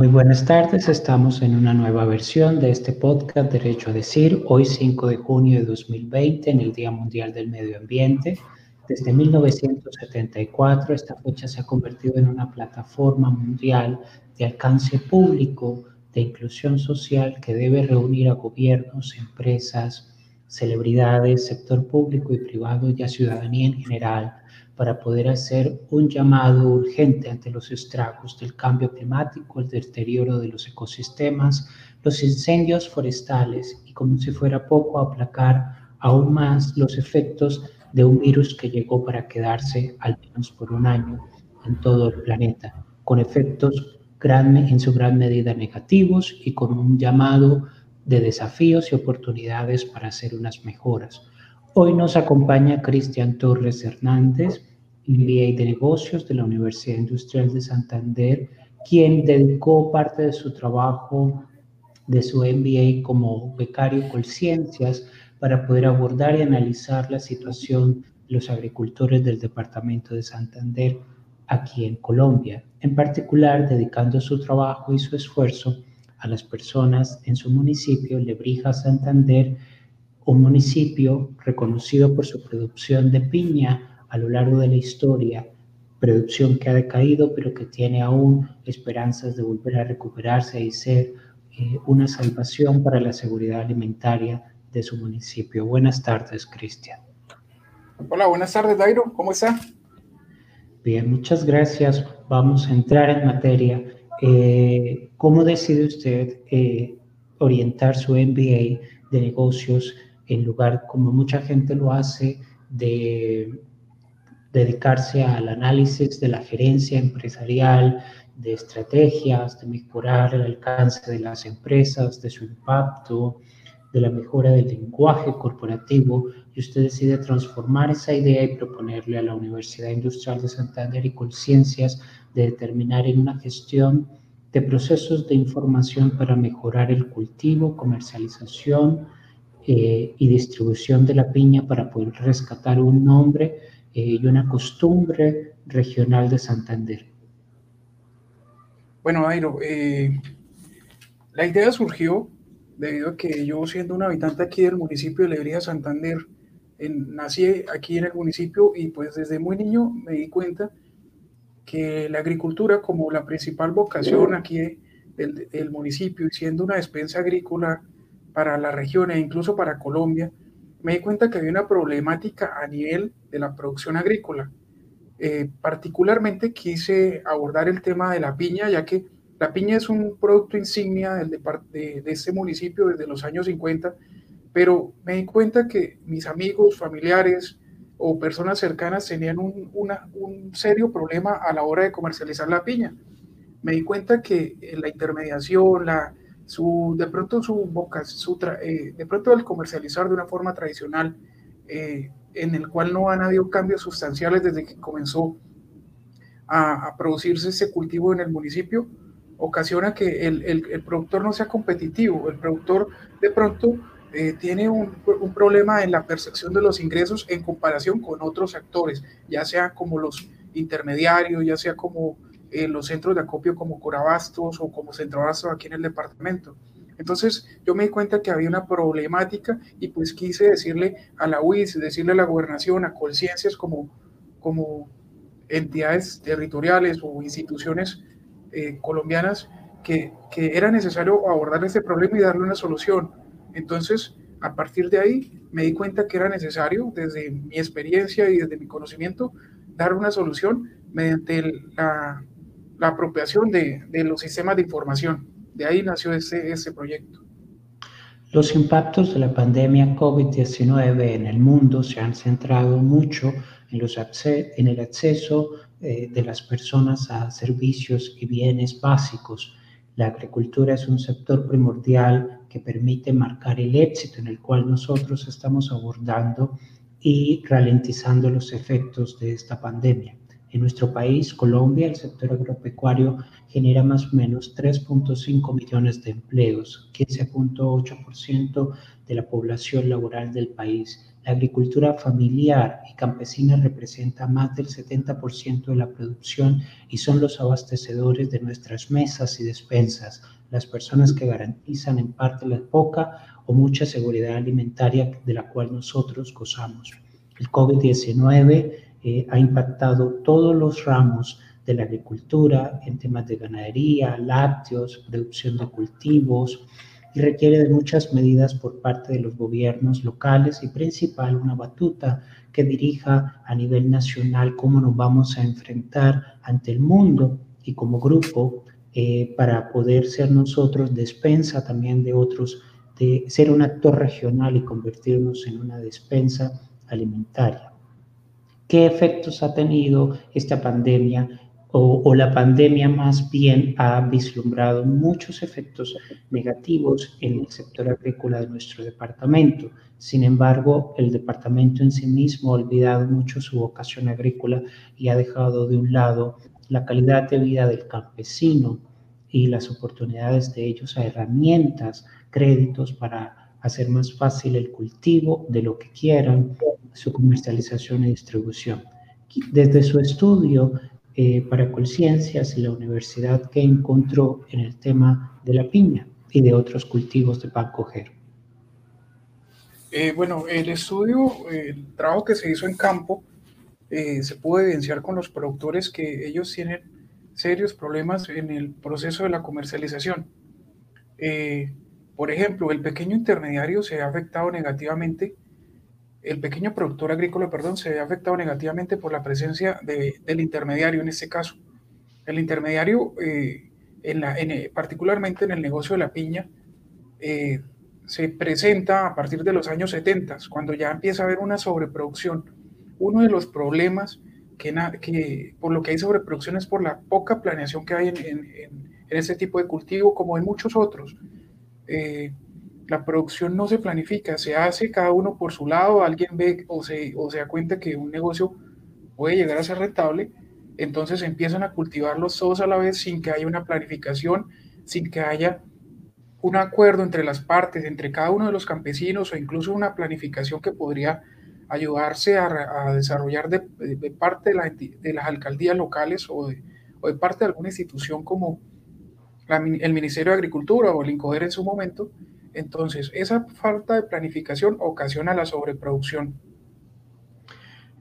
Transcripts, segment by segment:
Muy buenas tardes, estamos en una nueva versión de este podcast Derecho a Decir, hoy 5 de junio de 2020, en el Día Mundial del Medio Ambiente. Desde 1974 esta fecha se ha convertido en una plataforma mundial de alcance público de inclusión social que debe reunir a gobiernos, empresas, celebridades, sector público y privado y a ciudadanía en general para poder hacer un llamado urgente ante los estragos del cambio climático, el deterioro de los ecosistemas, los incendios forestales y como si fuera poco aplacar aún más los efectos de un virus que llegó para quedarse al menos por un año en todo el planeta, con efectos gran, en su gran medida negativos y con un llamado de desafíos y oportunidades para hacer unas mejoras. Hoy nos acompaña Cristian Torres Hernández, MBA de Negocios de la Universidad Industrial de Santander, quien dedicó parte de su trabajo de su MBA como becario con ciencias para poder abordar y analizar la situación de los agricultores del departamento de Santander aquí en Colombia, en particular dedicando su trabajo y su esfuerzo a las personas en su municipio, Lebrija, Santander, un municipio reconocido por su producción de piña a lo largo de la historia, producción que ha decaído, pero que tiene aún esperanzas de volver a recuperarse y ser eh, una salvación para la seguridad alimentaria de su municipio. Buenas tardes, Cristian. Hola, buenas tardes, Dairo. ¿Cómo está? Bien, muchas gracias. Vamos a entrar en materia. Eh, ¿Cómo decide usted eh, orientar su MBA de negocios en lugar, como mucha gente lo hace, de dedicarse al análisis de la gerencia empresarial, de estrategias, de mejorar el alcance de las empresas, de su impacto, de la mejora del lenguaje corporativo, y usted decide transformar esa idea y proponerle a la Universidad Industrial de Santander y Conciencias de determinar en una gestión de procesos de información para mejorar el cultivo, comercialización eh, y distribución de la piña para poder rescatar un nombre eh, y una costumbre regional de Santander. Bueno, Airo, eh, la idea surgió debido a que yo siendo un habitante aquí del municipio de Lebrija, Santander, nací aquí en el municipio y pues desde muy niño me di cuenta que la agricultura como la principal vocación aquí del, del municipio y siendo una despensa agrícola para la región e incluso para Colombia, me di cuenta que había una problemática a nivel de la producción agrícola. Eh, particularmente quise abordar el tema de la piña, ya que la piña es un producto insignia del de, de este municipio desde los años 50, pero me di cuenta que mis amigos, familiares o personas cercanas tenían un, un serio problema a la hora de comercializar la piña. Me di cuenta que la intermediación, la, su, de pronto su boca, su eh, de pronto el comercializar de una forma tradicional, eh, en el cual no han habido cambios sustanciales desde que comenzó a, producirse ese cultivo en el municipio, ocasiona que el, el, productor no sea competitivo, el productor de pronto eh, tiene un, un, problema en la percepción de los ingresos en comparación con otros actores, ya sea como los intermediarios, ya sea como en los centros de acopio como Corabastos o como Centro Abastos aquí en el departamento. Entonces yo me di cuenta que había una problemática y pues quise decirle a la UIS, decirle a la gobernación, a Colciencias como, como entidades territoriales o instituciones eh, colombianas que, que, era necesario abordar este problema y darle una solución. Entonces, a partir de ahí, me di cuenta que era necesario, desde mi experiencia y desde mi conocimiento, dar una solución mediante la, la apropiación de, de, los sistemas de información. De ahí nació ese, ese proyecto. Los impactos de la pandemia COVID-19 en el mundo se han centrado mucho en, los en el acceso eh, de las personas a servicios y bienes básicos. La agricultura es un sector primordial que permite marcar el éxito en el cual nosotros estamos abordando y ralentizando los efectos de esta pandemia. En nuestro país, Colombia, el sector agropecuario genera más o menos 3.5 millones de empleos, 15.8% de la población laboral del país. La agricultura familiar y campesina representa más del 70% de la producción y son los abastecedores de nuestras mesas y despensas, las personas que garantizan en parte la poca o mucha seguridad alimentaria de la cual nosotros gozamos. El COVID-19 eh, ha impactado todos los ramos de la agricultura en temas de ganadería, lácteos, producción de cultivos y requiere de muchas medidas por parte de los gobiernos locales y principal una batuta que dirija a nivel nacional cómo nos vamos a enfrentar ante el mundo y como grupo eh, para poder ser nosotros despensa también de otros, de ser un actor regional y convertirnos en una despensa alimentaria. ¿Qué efectos ha tenido esta pandemia o, la pandemia más bien ha vislumbrado muchos efectos negativos en el sector agrícola de nuestro departamento. Sin embargo, el departamento en sí mismo ha olvidado mucho su vocación agrícola y ha dejado de un lado la calidad de vida del campesino y las oportunidades de ellos a herramientas, créditos para hacer más fácil el cultivo de lo que quieran, su comercialización y distribución. Desde su estudio, eh, para Colciencias y la universidad que encontró en el tema de la piña y de otros cultivos de pan cojero. Eh, bueno, el estudio, el trabajo que se hizo en campo, eh, se pudo evidenciar con los productores que ellos tienen serios problemas en el proceso de la comercialización. por ejemplo, el pequeño intermediario se ha afectado negativamente el pequeño productor agrícola, perdón, se ve afectado negativamente por la presencia del intermediario en este caso. El intermediario, eh, en la, en, particularmente en el negocio de la piña, eh, se presenta a partir de los años 70, cuando ya empieza a haber una sobreproducción. Uno de los problemas que, que por lo que hay sobreproducción es por la poca planeación que hay en, en, este tipo de cultivo, como en muchos otros. Eh, la producción no se planifica, se hace cada uno por su lado, alguien ve o se, o se da cuenta que un negocio puede llegar a ser rentable, entonces empiezan a cultivarlos todos a la vez sin que haya una planificación, sin que haya un acuerdo entre las partes, entre cada uno de los campesinos o incluso una planificación que podría ayudarse a, desarrollar de, parte de, de, las alcaldías locales o de, o de, parte de alguna institución como el Ministerio de Agricultura o el INCODER en su momento, entonces, esa falta de planificación ocasiona la sobreproducción.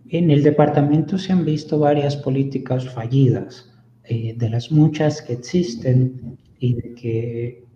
En el departamento se han visto varias políticas fallidas, eh, de las muchas que existen y de que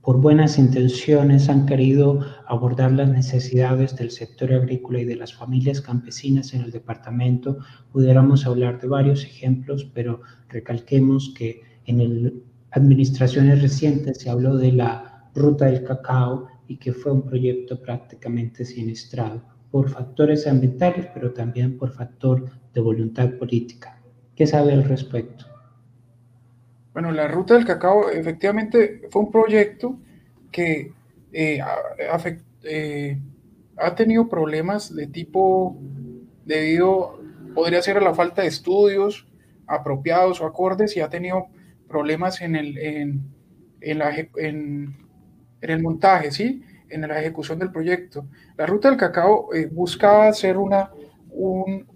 por buenas intenciones han querido abordar las necesidades del sector agrícola y de las familias campesinas en el departamento. Pudiéramos hablar de varios ejemplos, pero recalquemos que en administraciones recientes se habló de la Ruta del Cacao y que fue un proyecto prácticamente siniestrado por factores ambientales, pero también por factor de voluntad política. ¿Qué sabe al respecto? Bueno, la Ruta del Cacao efectivamente fue un proyecto que eh, eh, ha tenido problemas de tipo debido, podría ser a la falta de estudios apropiados o acordes y ha tenido problemas en, el, en, la, en en el montaje, ¿sí? en la ejecución del proyecto. La ruta del cacao eh, buscaba hacer una, un,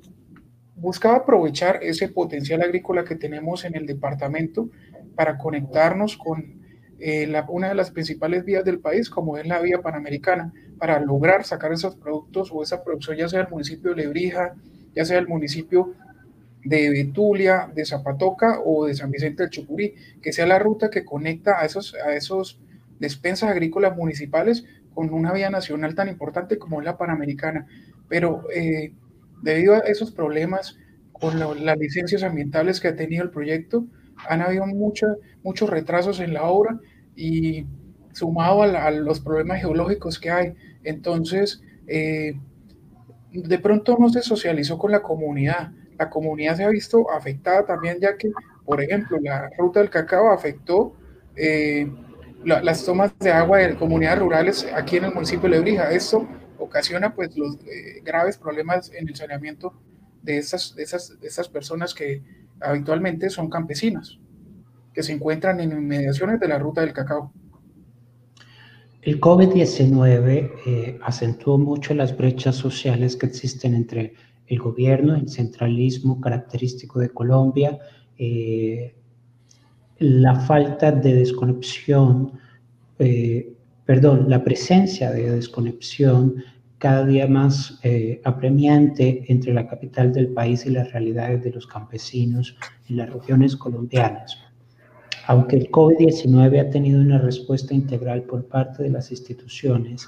buscaba aprovechar ese potencial agrícola que tenemos en el departamento para conectarnos con eh, una de las principales vías del país, como es la vía panamericana, para lograr sacar esos productos o esa producción, ya sea el municipio de Lebrija, ya sea el municipio de Betulia, de Zapatoca o de San Vicente del Chucurí, que sea la ruta que conecta a esos, a esos despensas agrícolas municipales con una vía nacional tan importante como es la Panamericana. Pero eh, debido a esos problemas con las licencias ambientales que ha tenido el proyecto, han habido muchos retrasos en la obra y sumado a, los problemas geológicos que hay. Entonces, eh, de pronto no se socializó con la comunidad. La comunidad se ha visto afectada también, ya que, por ejemplo, la ruta del cacao afectó eh, las tomas de agua de comunidades rurales aquí en el municipio de Lebrija. Esto ocasiona pues los eh, graves problemas en el saneamiento de estas, de esas, personas que habitualmente son campesinas, que se encuentran en inmediaciones de la ruta del cacao. el COVID-19 eh, acentuó mucho las brechas sociales que existen entre el gobierno, el centralismo característico de Colombia, eh, la falta de desconexión, eh, perdón, la presencia de desconexión cada día más apremiante entre la capital del país y las realidades de los campesinos en las regiones colombianas. Aunque el COVID-19 ha tenido una respuesta integral por parte de las instituciones,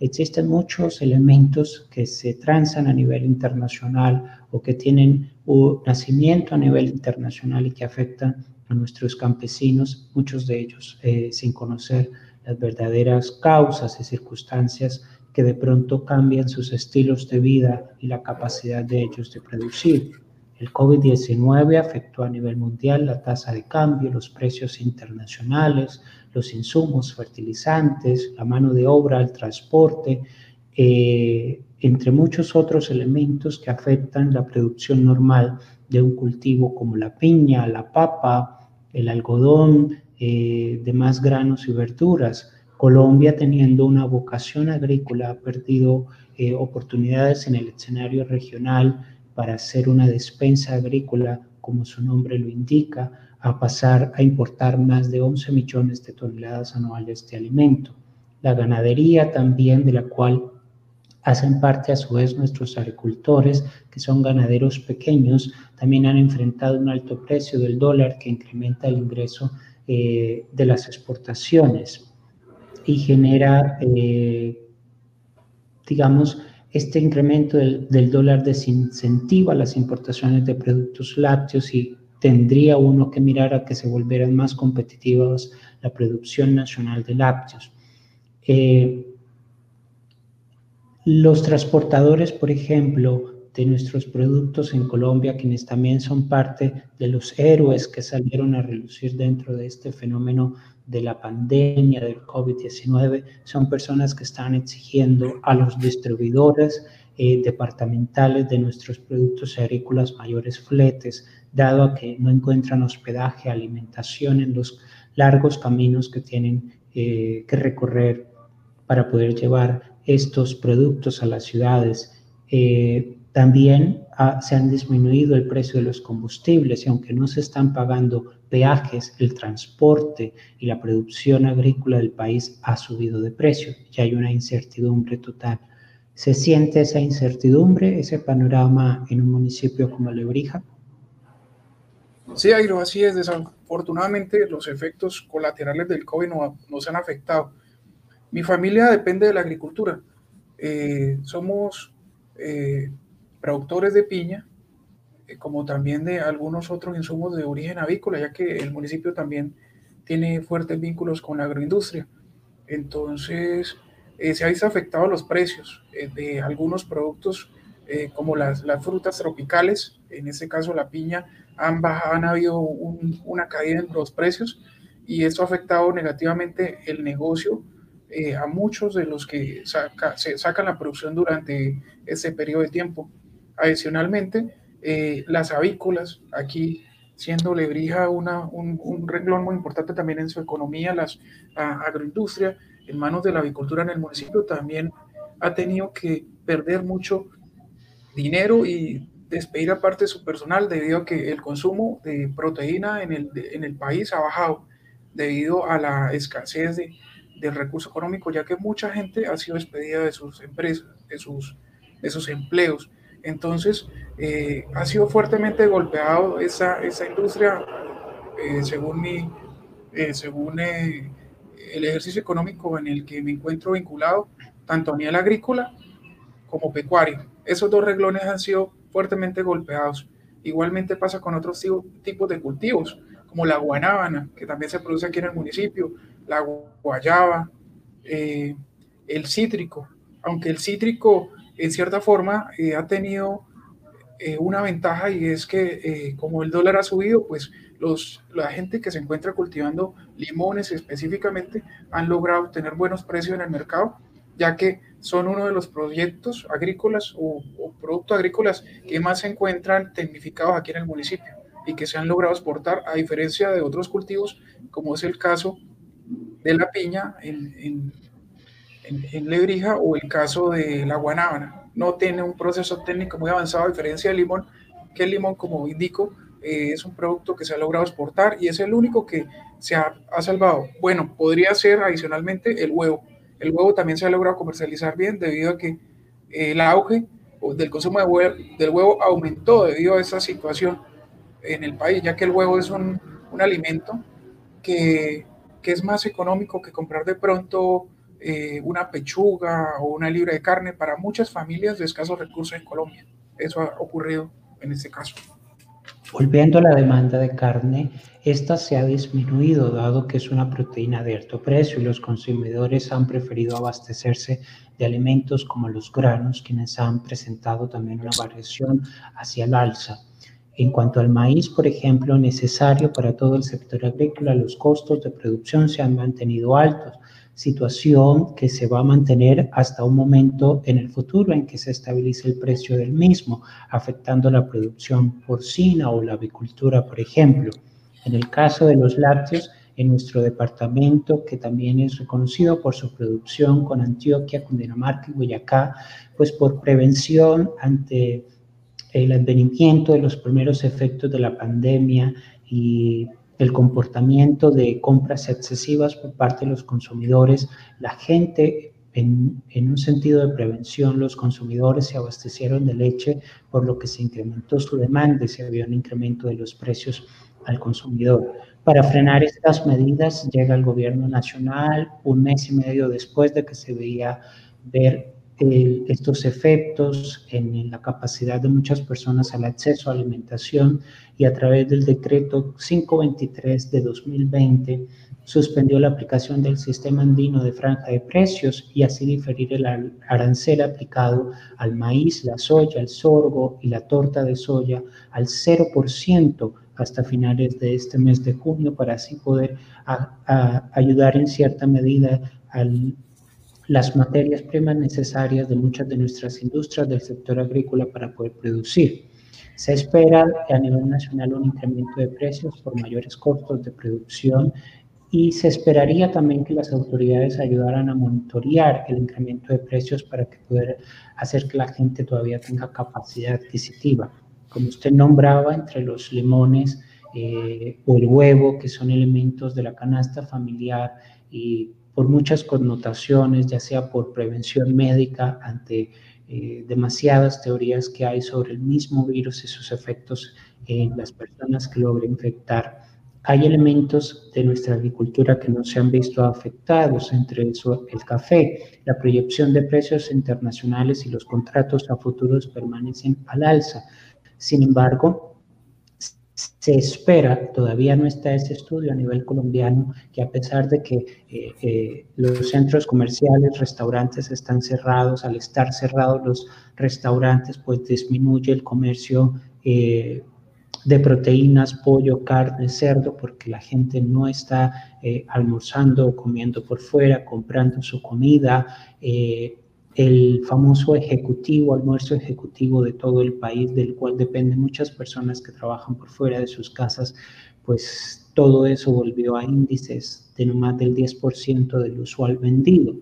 existen muchos elementos que se transan a nivel internacional o que tienen un nacimiento a nivel internacional y que afectan a nuestros campesinos, muchos de ellos eh, sin conocer las verdaderas causas y circunstancias que de pronto cambian sus estilos de vida y la capacidad de ellos de producir. El COVID-19 afectó a nivel mundial la tasa de cambio, los precios internacionales, los insumos, fertilizantes, la mano de obra, el transporte, eh, entre muchos otros elementos que afectan la producción normal de un cultivo como la piña, la papa, el algodón, eh, demás granos y verduras. Colombia, teniendo una vocación agrícola, ha perdido eh, oportunidades en el escenario regional para hacer una despensa agrícola, como su nombre lo indica, a pasar a importar más de 11 millones de toneladas anuales de alimento. La ganadería también, de la cual hacen parte a su vez nuestros agricultores, que son ganaderos pequeños, también han enfrentado un alto precio del dólar que incrementa el ingreso eh, de las exportaciones y genera, eh, digamos, este incremento del, dólar desincentiva las importaciones de productos lácteos y tendría uno que mirar a que se volvieran más competitivas la producción nacional de lácteos. Eh, los transportadores, por ejemplo, de nuestros productos en Colombia, quienes también son parte de los héroes que salieron a relucir dentro de este fenómeno de la pandemia del COVID-19 son personas que están exigiendo a los distribuidores eh, departamentales de nuestros productos agrícolas mayores fletes, dado a que no encuentran hospedaje, alimentación en los largos caminos que tienen eh, que recorrer para poder llevar estos productos a las ciudades. Eh, también se han disminuido el precio de los combustibles y aunque no se están pagando peajes, el transporte y la producción agrícola del país ha subido de precio y hay una incertidumbre total. ¿Se siente esa incertidumbre, ese panorama en un municipio como Lebrija? Sí, Airo, así es. Desafortunadamente, los efectos colaterales del COVID no, nos han afectado. Mi familia depende de la agricultura. Eh, somos eh, productores de piña, eh, como también de algunos otros insumos de origen avícola, ya que el municipio también tiene fuertes vínculos con la agroindustria. Entonces, eh, se ha visto afectado los precios de algunos productos como las, las, frutas tropicales, en este caso la piña, han, bajado, han habido una caída en los precios y esto ha afectado negativamente el negocio a muchos de los que saca, se sacan la producción durante ese periodo de tiempo. Adicionalmente, eh, las avícolas, aquí siendo Lebrija una, un, renglón muy importante también en su economía, las agroindustria, en manos de la avicultura en el municipio, también ha tenido que perder mucho dinero y despedir a parte de su personal debido a que el consumo de proteína en el, en el país ha bajado debido a la escasez de, del recurso económico, ya que mucha gente ha sido despedida de sus empresas, de sus, de empleos. Entonces, eh, ha sido fuertemente golpeado esa, esa industria, eh, según, mi, eh, según el ejercicio económico en el que me encuentro vinculado, tanto a nivel agrícola como pecuario. Esos dos reglones han sido fuertemente golpeados. Igualmente pasa con otros tipos de cultivos, como la guanábana, que también se produce aquí en el municipio, la guayaba, el cítrico, aunque el cítrico en cierta forma eh, ha tenido eh, una ventaja y es que eh, como el dólar ha subido, pues los, la gente que se encuentra cultivando limones específicamente han logrado tener buenos precios en el mercado, ya que son uno de los proyectos agrícolas o, o productos agrícolas que más se encuentran tecnificados aquí en el municipio y que se han logrado exportar a diferencia de otros cultivos, como es el caso de la piña en, en en, Lebrija o el caso de la guanábana. No tiene un proceso técnico muy avanzado a diferencia del limón, que el limón, como indico, eh, es un producto que se ha logrado exportar y es el único que se ha, salvado. Bueno, podría ser adicionalmente el huevo. El huevo también se ha logrado comercializar bien debido a que eh, el auge del consumo de huevo, del huevo aumentó debido a esa situación en el país, ya que el huevo es un, un alimento que, que, es más económico que comprar de pronto eh, una pechuga o una libra de carne para muchas familias de escasos recursos en Colombia. Eso ha ocurrido en este caso. Volviendo a la demanda de carne, esta se ha disminuido dado que es una proteína de alto precio y los consumidores han preferido abastecerse de alimentos como los granos, quienes han presentado también una variación hacia el alza. En cuanto al maíz, por ejemplo, necesario para todo el sector agrícola, los costos de producción se han mantenido altos, situación que se va a mantener hasta un momento en el futuro en que se estabilice el precio del mismo, afectando la producción porcina o la avicultura, por ejemplo. En el caso de los lácteos, en nuestro departamento, que también es reconocido por su producción con Antioquia, Cundinamarca y Boyacá, pues por prevención ante el advenimiento de los primeros efectos de la pandemia y el comportamiento de compras excesivas por parte de los consumidores, la gente en, en, un sentido de prevención, los consumidores se abastecieron de leche, por lo que se incrementó su demanda y se había un incremento de los precios al consumidor. Para frenar estas medidas llega el gobierno nacional un mes y medio después de que se veía ver estos efectos en la capacidad de muchas personas al acceso a alimentación y a través del decreto 523 de 2020 suspendió la aplicación del sistema andino de franja de precios y así diferir el arancel aplicado al maíz, la soya, el sorgo y la torta de soya al 0% hasta finales de este mes de junio para así poder ayudar en cierta medida al las materias primas necesarias de muchas de nuestras industrias del sector agrícola para poder producir. Se espera a nivel nacional un incremento de precios por mayores costos de producción y se esperaría también que las autoridades ayudaran a monitorear el incremento de precios para que pueda hacer que la gente todavía tenga capacidad adquisitiva. Como usted nombraba, entre los limones eh, o el huevo, que son elementos de la canasta familiar y por muchas connotaciones, ya sea por prevención médica ante eh, demasiadas teorías que hay sobre el mismo virus y sus efectos en las personas que logra infectar. Hay elementos de nuestra agricultura que no se han visto afectados, entre eso el café. La proyección de precios internacionales y los contratos a futuros permanecen al alza. Sin embargo, se espera, todavía no está ese estudio a nivel colombiano, que a pesar de que eh, eh, los centros comerciales, restaurantes están cerrados, al estar cerrados los restaurantes, pues disminuye el comercio eh, de proteínas, pollo, carne, cerdo, porque la gente no está almorzando o comiendo por fuera, comprando su comida el famoso ejecutivo, almuerzo ejecutivo de todo el país, del cual dependen muchas personas que trabajan por fuera de sus casas, pues todo eso volvió a índices de no más del 10% del usual vendido.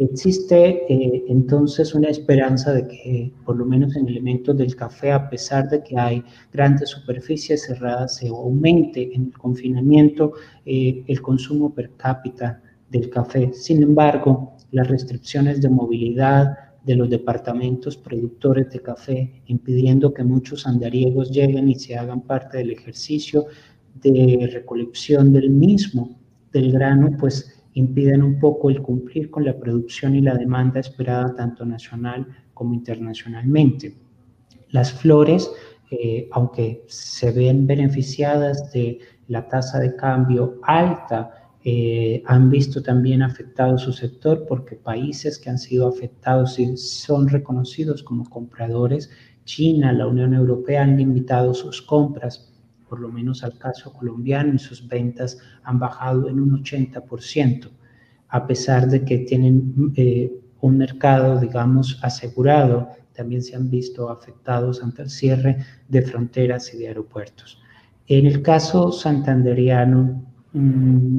Existe eh, entonces una esperanza de que, por lo menos en elementos del café, a pesar de que hay grandes superficies cerradas, se aumente en el confinamiento eh, el consumo per cápita del café. Sin embargo, las restricciones de movilidad de los departamentos productores de café, impidiendo que muchos andariegos lleguen y se hagan parte del ejercicio de recolección del mismo, del grano, pues impiden un poco el cumplir con la producción y la demanda esperada tanto nacional como internacionalmente. Las flores, eh, aunque se ven beneficiadas de la tasa de cambio alta eh, han visto también afectado su sector porque países que han sido afectados son reconocidos como compradores, China, la Unión Europea han limitado sus compras, por lo menos al caso colombiano, y sus ventas han bajado en un 80%, a pesar de que tienen eh, un mercado, digamos, asegurado, también se han visto afectados ante el cierre de fronteras y de aeropuertos. En el caso santanderiano, mm,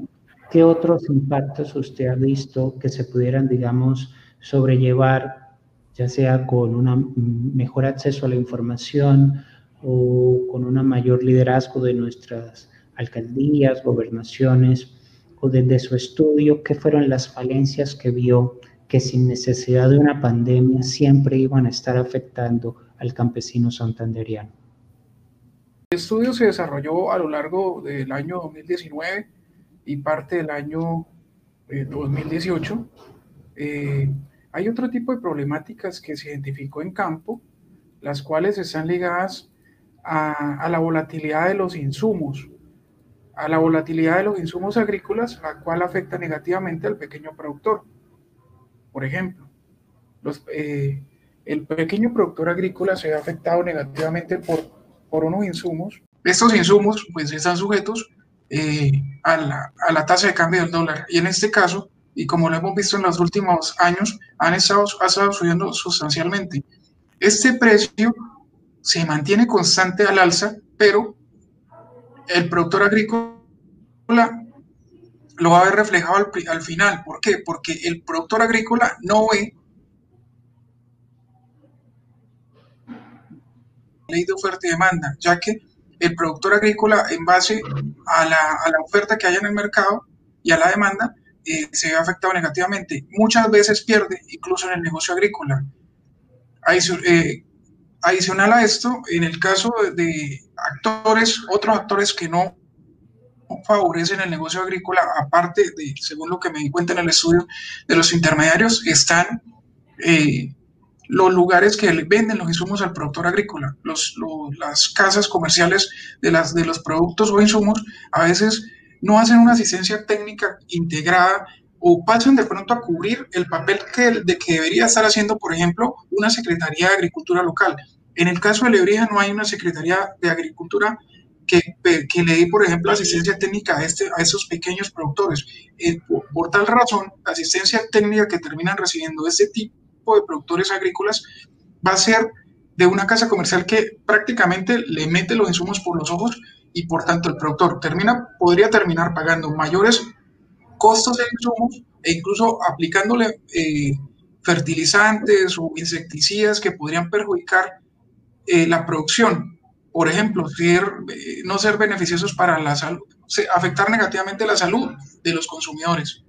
¿qué otros impactos usted ha visto que se pudieran, digamos, sobrellevar, ya sea con un mejor acceso a la información o con un mayor liderazgo de nuestras alcaldías, gobernaciones, o desde su estudio, qué fueron las falencias que vio que sin necesidad de una pandemia siempre iban a estar afectando al campesino santanderiano. El estudio se desarrolló a lo largo del año 2019 y parte del año 2018. Eh, eh, hay otro tipo de problemáticas que se identificó en campo, las cuales están ligadas a, la volatilidad de los insumos, a la volatilidad de los insumos agrícolas, la cual afecta negativamente al pequeño productor. Por ejemplo, los, eh, el pequeño productor agrícola se ha afectado negativamente por por unos insumos. Estos insumos pues están sujetos eh, a, la, a, la, tasa de cambio del dólar y en este caso, y como lo hemos visto en los últimos años, han estado, ha estado subiendo sustancialmente. Este precio se mantiene constante al alza, pero el productor agrícola lo va a ver reflejado al, al final. ¿Por qué? Porque el productor agrícola no ve ley de oferta y demanda, ya que el productor agrícola, en base a la, a la oferta que hay en el mercado y a la demanda, eh, se ve afectado negativamente. Muchas veces pierde, incluso en el negocio agrícola. Eh, adicional a esto, en el caso de actores, otros actores que no favorecen el negocio agrícola, aparte de, según lo que me di cuenta en el estudio, de los intermediarios, están eh, los lugares que venden los insumos al productor agrícola, las casas comerciales de, los productos o insumos, a veces no hacen una asistencia técnica integrada o pasan de pronto a cubrir el papel que, de que debería estar haciendo, por ejemplo, una Secretaría de Agricultura local. En el caso de Lebrija no hay una Secretaría de Agricultura que, le dé, por ejemplo, asistencia técnica a, este, esos pequeños productores. Eh, por, por, tal razón, la asistencia técnica que terminan recibiendo este tipo de productores agrícolas va a ser de una casa comercial que prácticamente le mete los insumos por los ojos y por tanto el productor termina, podría terminar pagando mayores costos de insumos e incluso aplicándole eh, fertilizantes o insecticidas que podrían perjudicar eh, la producción. Por ejemplo, eh, no ser beneficiosos para la salud, afectar negativamente la salud de los consumidores.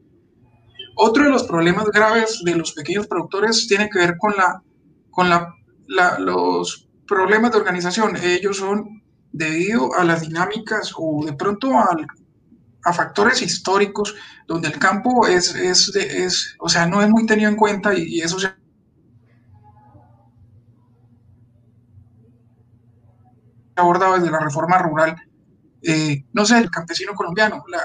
Otro de los problemas graves de los pequeños productores tiene que ver con, la, con la, los problemas de organización. Ellos son debido a las dinámicas o de pronto a factores históricos donde el campo es, es, es, o sea, no es muy tenido en cuenta y, eso se abordado desde la reforma rural. Eh, no sé, el campesino colombiano. La,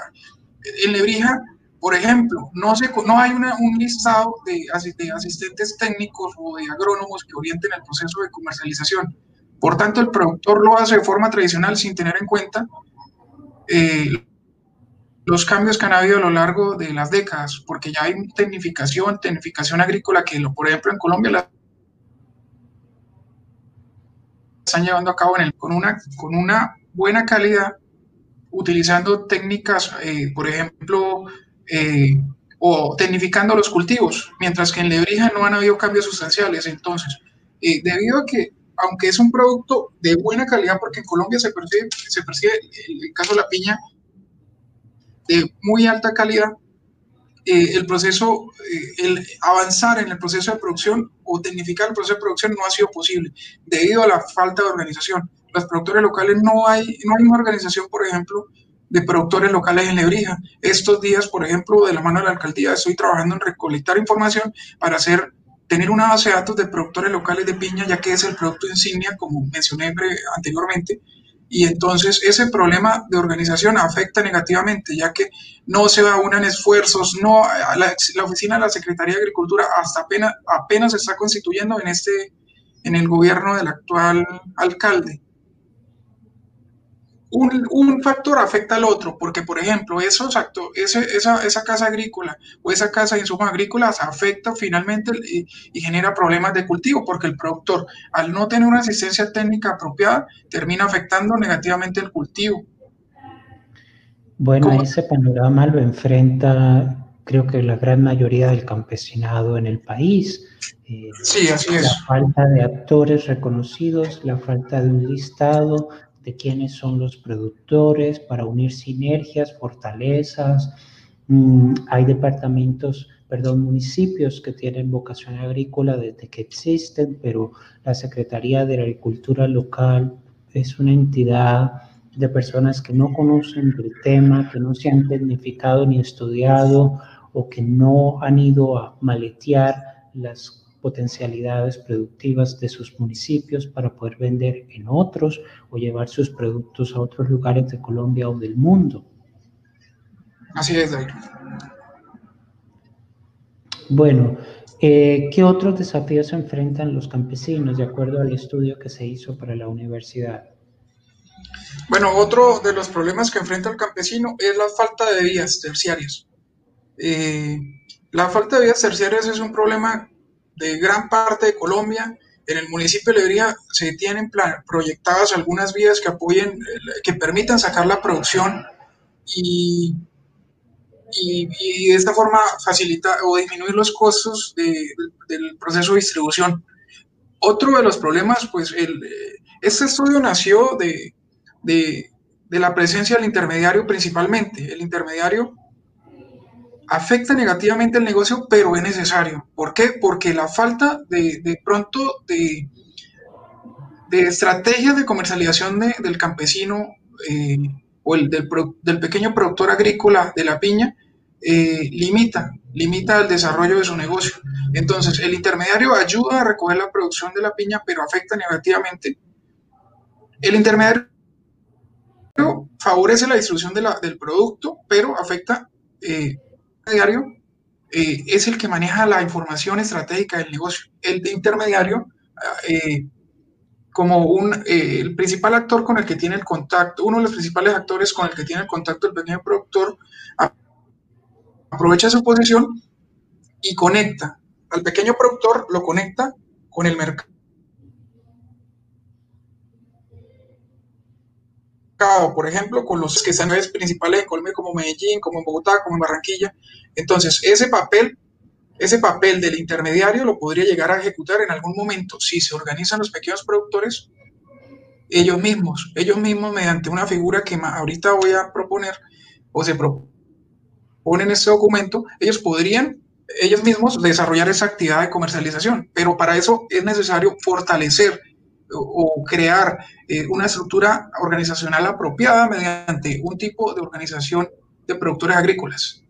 en Lebrija por ejemplo, no, hay un listado de, asistentes técnicos o de agrónomos que orienten el proceso de comercialización. Por tanto, el productor lo hace de forma tradicional sin tener en cuenta eh, los cambios que han habido a lo largo de las décadas, porque ya hay tecnificación, tecnificación agrícola que, por ejemplo, en Colombia la están llevando a cabo con una buena calidad, utilizando técnicas, eh, por ejemplo, eh, o tecnificando los cultivos, mientras que en Lebrija no han habido cambios sustanciales. Entonces, eh, debido a que, aunque es un producto de buena calidad, porque en Colombia se percibe, se percibe el, caso de la piña de muy alta calidad, eh, el proceso, el avanzar en el proceso de producción o tecnificar el proceso de producción no ha sido posible debido a la falta de organización. Los productores locales no hay, no hay una organización, por ejemplo, de productores locales en Lebrija. Estos días, por ejemplo, de la mano de la alcaldía, estoy trabajando en recolectar información para hacer, tener una base de datos de productores locales de piña, ya que es el producto insignia, como mencioné anteriormente. Y entonces ese problema de organización afecta negativamente, ya que no se unan esfuerzos, no, la, la oficina de la Secretaría de Agricultura hasta apenas, apenas se está constituyendo en, este, en el gobierno del actual alcalde un, factor afecta al otro, porque por ejemplo, esos actos, esa, esa, casa agrícola o esa casa de insumos agrícolas afecta finalmente y, y, genera problemas de cultivo, porque el productor, al no tener una asistencia técnica apropiada, termina afectando negativamente el cultivo. Bueno, ese panorama lo enfrenta creo que la gran mayoría del campesinado en el país. Eh, sí, así es. La falta de actores reconocidos, la falta de un listado de quiénes son los productores para unir sinergias, fortalezas. Mm, hay departamentos, perdón, municipios que tienen vocación agrícola desde que existen, pero la Secretaría de Agricultura local es una entidad de personas que no conocen el tema, que no se han tecnificado ni estudiado o que no han ido a maletear las potencialidades productivas de sus municipios para poder vender en otros o llevar sus productos a otros lugares de Colombia o del mundo. Así es, David. Bueno, eh, ¿qué otros desafíos se enfrentan los campesinos de acuerdo al estudio que se hizo para la universidad? Bueno, otro de los problemas que enfrenta el campesino es la falta de vías terciarias. Eh, la falta de vías terciarias es un problema de gran parte de Colombia. En el municipio de Lebría se tienen proyectadas algunas vías que apoyen, que permitan sacar la producción y, y, de esta forma facilitar o disminuir los costos del proceso de distribución. Otro de los problemas, pues, el, este estudio nació de, de, de la presencia del intermediario principalmente. El intermediario afecta negativamente el negocio, pero es necesario. ¿Por qué? Porque la falta de, pronto de, estrategias de comercialización del campesino eh, o el, del, pequeño productor agrícola de la piña eh, limita, limita el desarrollo de su negocio. Entonces, el intermediario ayuda a recoger la producción de la piña, pero afecta negativamente. El intermediario favorece la distribución del producto, pero afecta eh, intermediario eh, es el que maneja la información estratégica del negocio. El intermediario, eh, como un, eh, el principal actor con el que tiene el contacto, uno de los principales actores con el que tiene el contacto el pequeño productor, aprovecha su posición y conecta. Al pequeño productor lo conecta con el mercado por ejemplo, con los que están en principales en Colombia, como Medellín, como en Bogotá, como en Barranquilla. Entonces, ese papel, ese papel del intermediario lo podría llegar a ejecutar en algún momento si se organizan los pequeños productores ellos mismos, ellos mismos mediante una figura que ahorita voy a proponer o se propone en este documento, ellos podrían ellos mismos desarrollar esa actividad de comercialización, pero para eso es necesario fortalecer o crear eh, una estructura organizacional apropiada mediante un tipo de organización de productores agrícolas.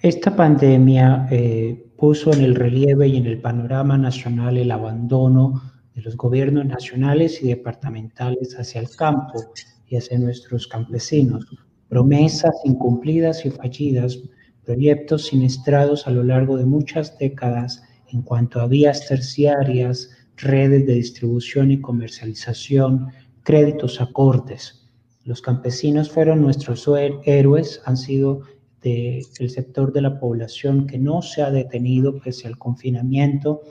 Esta pandemia eh, puso en el relieve y en el panorama nacional el abandono de los gobiernos nacionales y departamentales hacia el campo y hacia nuestros campesinos. Promesas incumplidas y fallidas, proyectos siniestrados a lo largo de muchas décadas en cuanto a vías terciarias, redes de distribución y comercialización, créditos acordes. Los campesinos fueron nuestros héroes, han sido del sector de la población que no se ha detenido pese al confinamiento,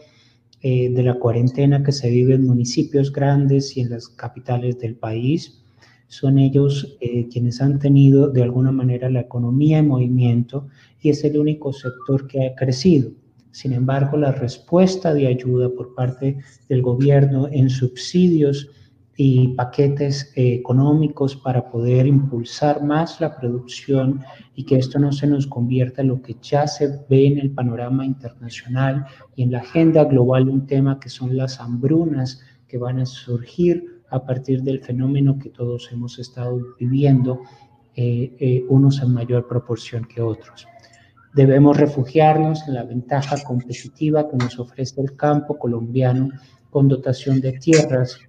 eh, de la cuarentena que se vive en municipios grandes y en las capitales del país. Son ellos eh, quienes han tenido de alguna manera la economía en movimiento y es el único sector que ha crecido. Sin embargo, la respuesta de ayuda por parte del gobierno en subsidios y paquetes eh, económicos para poder impulsar más la producción y que esto no se nos convierta en lo que ya se ve en el panorama internacional y en la agenda global un tema que son las hambrunas que van a surgir a partir del fenómeno que todos hemos estado viviendo, eh, eh, unos en mayor proporción que otros. Debemos refugiarnos en la ventaja competitiva que nos ofrece el campo colombiano con dotación de tierras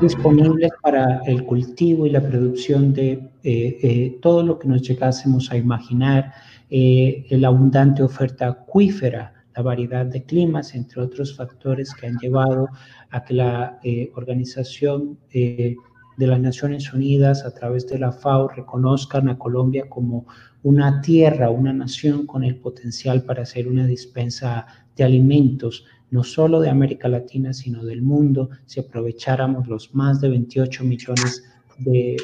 disponibles para el cultivo y la producción de eh, eh, todo lo que nos llegásemos a imaginar, eh, la abundante oferta acuífera, la variedad de climas, entre otros factores que han llevado a que la organización de las Naciones Unidas a través de la FAO reconozcan a Colombia como una tierra, una nación con el potencial para ser una dispensa de alimentos, no solo de América Latina, sino del mundo, si aprovecháramos los más de 28 millones de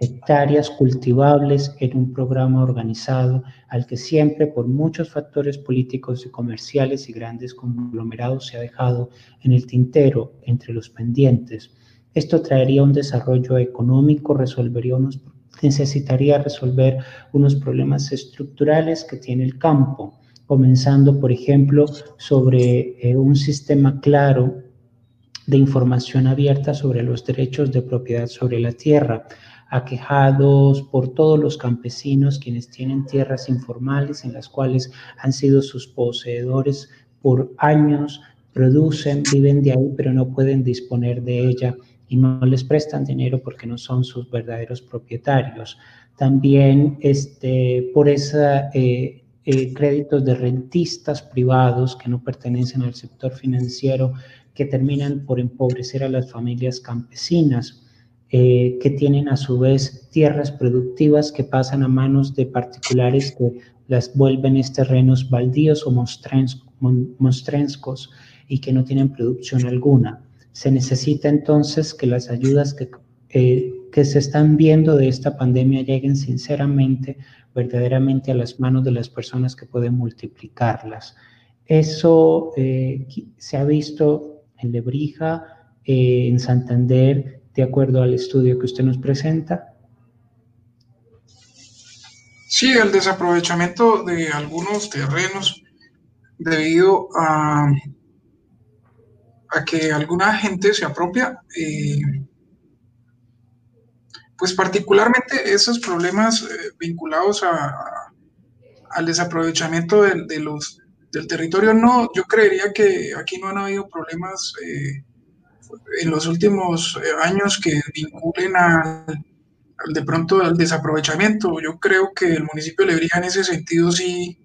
hectáreas cultivables en un programa organizado al que siempre por muchos factores políticos y comerciales y grandes conglomerados se ha dejado en el tintero entre los pendientes. Esto traería un desarrollo económico, resolvería unos, necesitaría resolver unos problemas estructurales que tiene el campo, comenzando, por ejemplo, sobre eh, un sistema claro de información abierta sobre los derechos de propiedad sobre la tierra, aquejados por todos los campesinos quienes tienen tierras informales en las cuales han sido sus poseedores por años, producen, viven de ahí, pero no pueden disponer de ella y no les prestan dinero porque no son sus verdaderos propietarios. También este, por esa... Eh, eh, créditos de rentistas privados que no pertenecen al sector financiero, que terminan por empobrecer a las familias campesinas. Eh, que tienen a su vez tierras productivas que pasan a manos de particulares que las vuelven terrenos baldíos o monstrenscos y que no tienen producción alguna. Se necesita entonces que las ayudas que, eh, que se están viendo de esta pandemia lleguen sinceramente, verdaderamente a las manos de las personas que pueden multiplicarlas. Eso eh, se ha visto en Lebrija, en Santander, de acuerdo al estudio que usted nos presenta? Sí, el desaprovechamiento de algunos terrenos debido a, a que alguna gente se apropia, eh, pues particularmente esos problemas eh, vinculados a, al desaprovechamiento de, los, del territorio, no, yo creería que aquí no han habido problemas eh, en los últimos años que vinculen al, de pronto al desaprovechamiento. Yo creo que el municipio de Lebrija en ese sentido sí,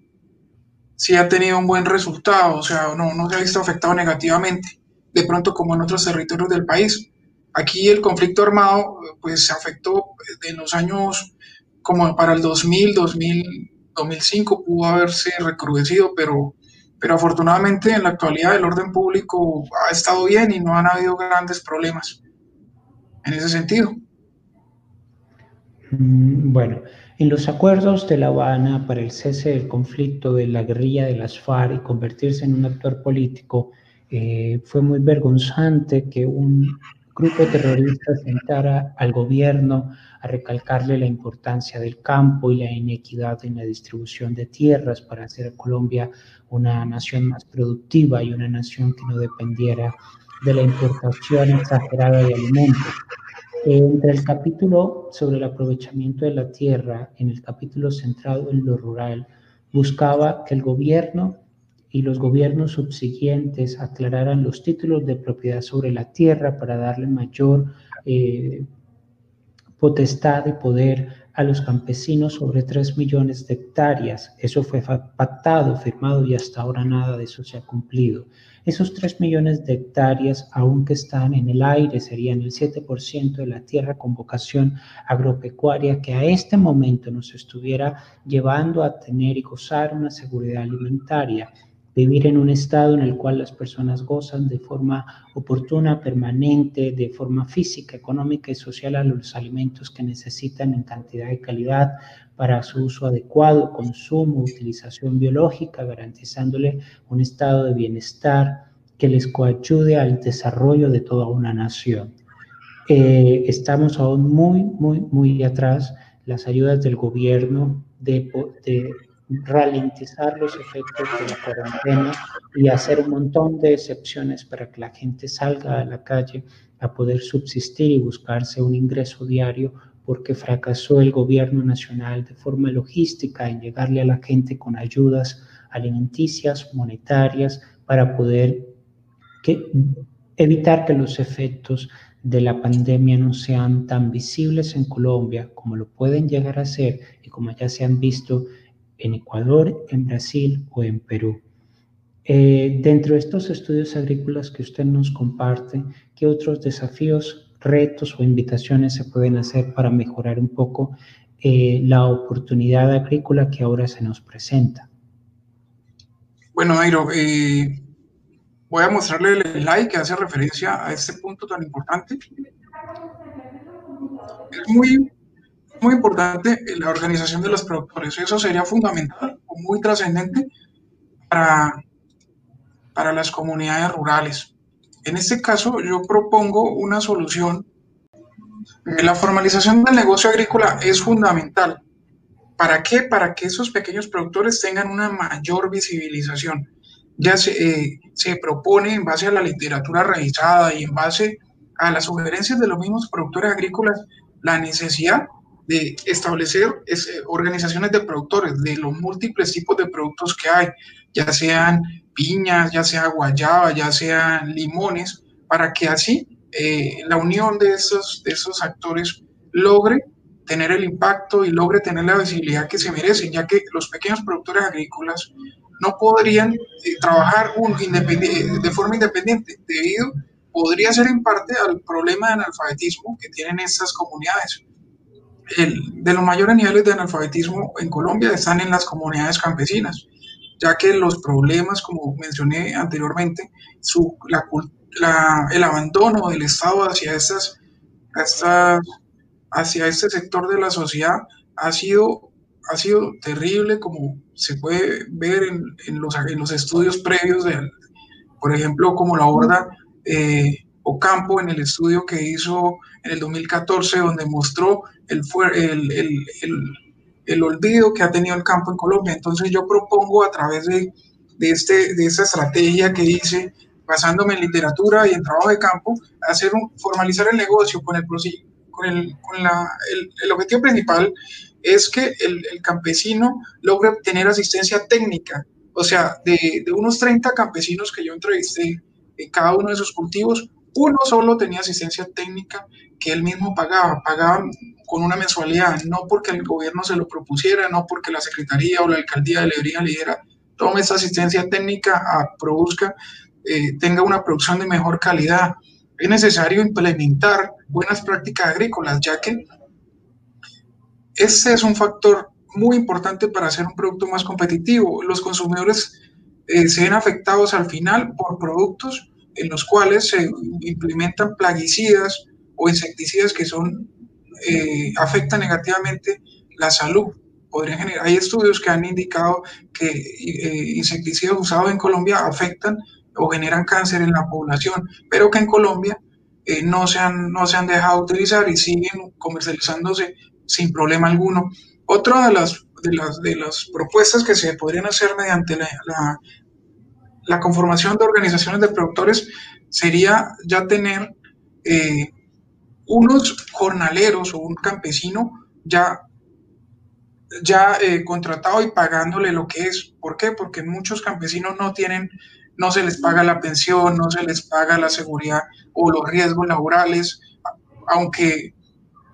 sí ha tenido un buen resultado, o sea, no, no se ha visto afectado negativamente, de pronto como en otros territorios del país. Aquí el conflicto armado pues se afectó en los años como para el 2000, 2000 2005 pudo haberse recrudecido, pero pero afortunadamente en la actualidad el orden público ha estado bien y no han habido grandes problemas en ese sentido. Mm, bueno, en los acuerdos de La Habana para el cese del conflicto de la guerrilla de las FARC y convertirse en un actor político, eh, fue muy vergonzante que un grupo terrorista sentara al gobierno a recalcarle la importancia del campo y la inequidad en la distribución de tierras para hacer a Colombia una nación más productiva y una nación que no dependiera de la importación exagerada de alimentos. Entre el capítulo sobre el aprovechamiento de la tierra, en el capítulo centrado en lo rural, buscaba que el gobierno y los gobiernos subsiguientes aclararan los títulos de propiedad sobre la tierra para darle mayor eh, potestad y poder a los campesinos sobre 3 millones de hectáreas. Eso fue pactado, firmado y hasta ahora nada de eso se ha cumplido. Esos 3 millones de hectáreas, aunque están en el aire, serían el 7% de la tierra con vocación agropecuaria que a este momento nos estuviera llevando a tener y gozar una seguridad alimentaria vivir en un estado en el cual las personas gozan de forma oportuna, permanente, de forma física, económica y social a los alimentos que necesitan en cantidad y calidad para su uso adecuado, consumo, utilización biológica, garantizándole un estado de bienestar que les coayude al desarrollo de toda una nación. Eh, estamos aún muy, muy, muy atrás. Las ayudas del gobierno de, de ralentizar los efectos de la cuarentena y hacer un montón de excepciones para que la gente salga a la calle a poder subsistir y buscarse un ingreso diario porque fracasó el gobierno nacional de forma logística en llegarle a la gente con ayudas alimenticias, monetarias, para poder evitar que los efectos de la pandemia no sean tan visibles en Colombia como lo pueden llegar a ser y como ya se han visto en Ecuador, en Brasil o en Perú. Eh, dentro de estos estudios agrícolas que usted nos comparte, ¿qué otros desafíos, retos o invitaciones se pueden hacer para mejorar un poco eh, la oportunidad agrícola que ahora se nos presenta? Bueno, Nairo, eh, voy a mostrarle el slide que hace referencia a este punto tan importante. Es muy muy importante la organización de los productores. Eso sería fundamental o muy trascendente para, para las comunidades rurales. En este caso, yo propongo una solución. La formalización del negocio agrícola es fundamental. ¿Para qué? Para que esos pequeños productores tengan una mayor visibilización. Ya se, eh, se propone en base a la literatura revisada y en base a las sugerencias de los mismos productores agrícolas la necesidad de establecer eh, organizaciones de productores de los múltiples tipos de productos que hay, ya sean piñas, ya sea guayaba, ya sean limones, para que así eh, la unión de esos, de esos actores logre tener el impacto y logre tener la visibilidad que se merecen, ya que los pequeños productores agrícolas no podrían eh, trabajar de forma independiente debido podría ser en parte al problema de analfabetismo que tienen estas comunidades de los mayores niveles de analfabetismo en Colombia están en las comunidades campesinas, ya que los problemas, como mencioné anteriormente, el abandono del Estado hacia, hacia este sector de la sociedad ha sido, ha sido terrible, como se puede ver en, los, los estudios previos, de, por ejemplo, como la horda eh, Ocampo en el estudio que hizo en el 2014, donde mostró el, el, el, olvido que ha tenido el campo en Colombia. Entonces yo propongo a través de, de, este, de esta estrategia que hice, basándome en literatura y en trabajo de campo, hacer un, formalizar el negocio con el, con el, con la, el, objetivo principal es que el, el, campesino logre obtener asistencia técnica. O sea, de, de unos 30 campesinos que yo entrevisté en cada uno de sus cultivos, uno solo tenía asistencia técnica que él mismo pagaba, pagaba con una mensualidad, no porque el gobierno se lo propusiera, no porque la Secretaría o la Alcaldía de Lebría le dijera, tome esta asistencia técnica, a, produzca, eh, tenga una producción de mejor calidad. Es necesario implementar buenas prácticas agrícolas, ya que ese es un factor muy importante para hacer un producto más competitivo. Los consumidores eh, se ven afectados al final por productos en los cuales se implementan plaguicidas o insecticidas que son, eh, afectan negativamente la salud. Podrían generar, hay estudios que han indicado que eh, insecticidas usados en Colombia afectan o generan cáncer en la población, pero que en Colombia eh, no, se han, no se han dejado utilizar y siguen comercializándose sin problema alguno. Otra de las, de las, de las propuestas que se podrían hacer mediante la, la, la conformación de organizaciones de productores sería ya tener eh, unos jornaleros o un campesino ya, ya eh, contratado y pagándole lo que es. ¿Por qué? Porque muchos campesinos no tienen, no se les paga la pensión, no se les paga la seguridad o los riesgos laborales, aunque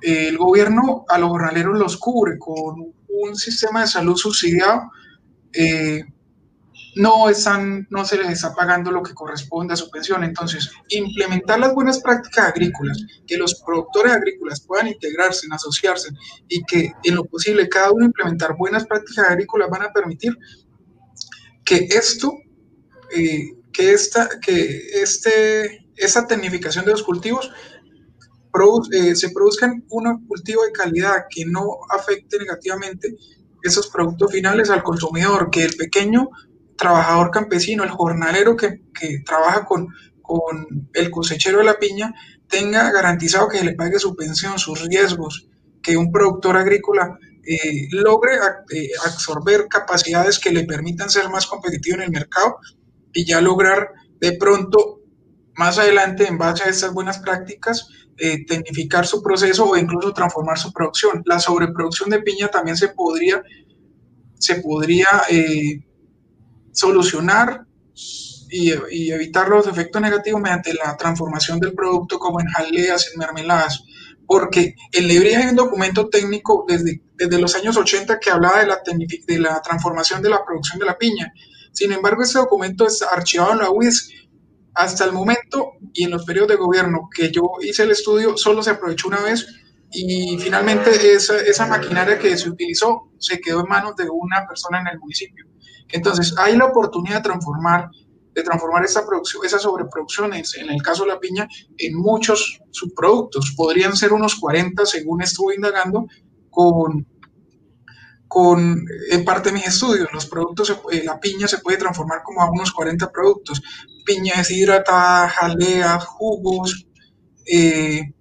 eh, el gobierno a los jornaleros los cubre con un sistema de salud subsidiado. No, están, no se les está pagando lo que corresponde a su pensión. Entonces, implementar las buenas prácticas agrícolas, que los productores agrícolas puedan integrarse, asociarse y que en lo posible cada uno implementar buenas prácticas agrícolas van a permitir que esto, eh, que, esta, que este, esta tecnificación de los cultivos eh, se produzcan un cultivo de calidad que no afecte negativamente esos productos finales al consumidor, que el pequeño trabajador campesino, el jornalero que, trabaja con, con, el cosechero de la piña, tenga garantizado que se le pague su pensión, sus riesgos, que un productor agrícola eh, logre eh, absorber capacidades que le permitan ser más competitivo en el mercado y ya lograr de pronto más adelante, en base a estas buenas prácticas, eh, tecnificar su proceso o incluso transformar su producción. La sobreproducción de piña también se podría, se podría solucionar y, evitar los efectos negativos mediante la transformación del producto como en jaleas, en mermeladas. Porque en Lebrija hay un documento técnico desde, los años 80 que hablaba de la, transformación de la producción de la piña. Sin embargo, este documento es archivado en la UIS hasta el momento y en los periodos de gobierno que yo hice el estudio solo se aprovechó una vez y finalmente esa maquinaria que se utilizó se quedó en manos de una persona en el municipio. Entonces, hay la oportunidad de transformar, de transformar esta producción, esas sobreproducciones, en el caso de la piña, en muchos subproductos. Podrían ser unos 40, según estuve indagando, con, con en parte de mis estudios. Los productos, eh, la piña se puede transformar como a unos 40 productos. Piña deshidratada, jalea, jugos, eh,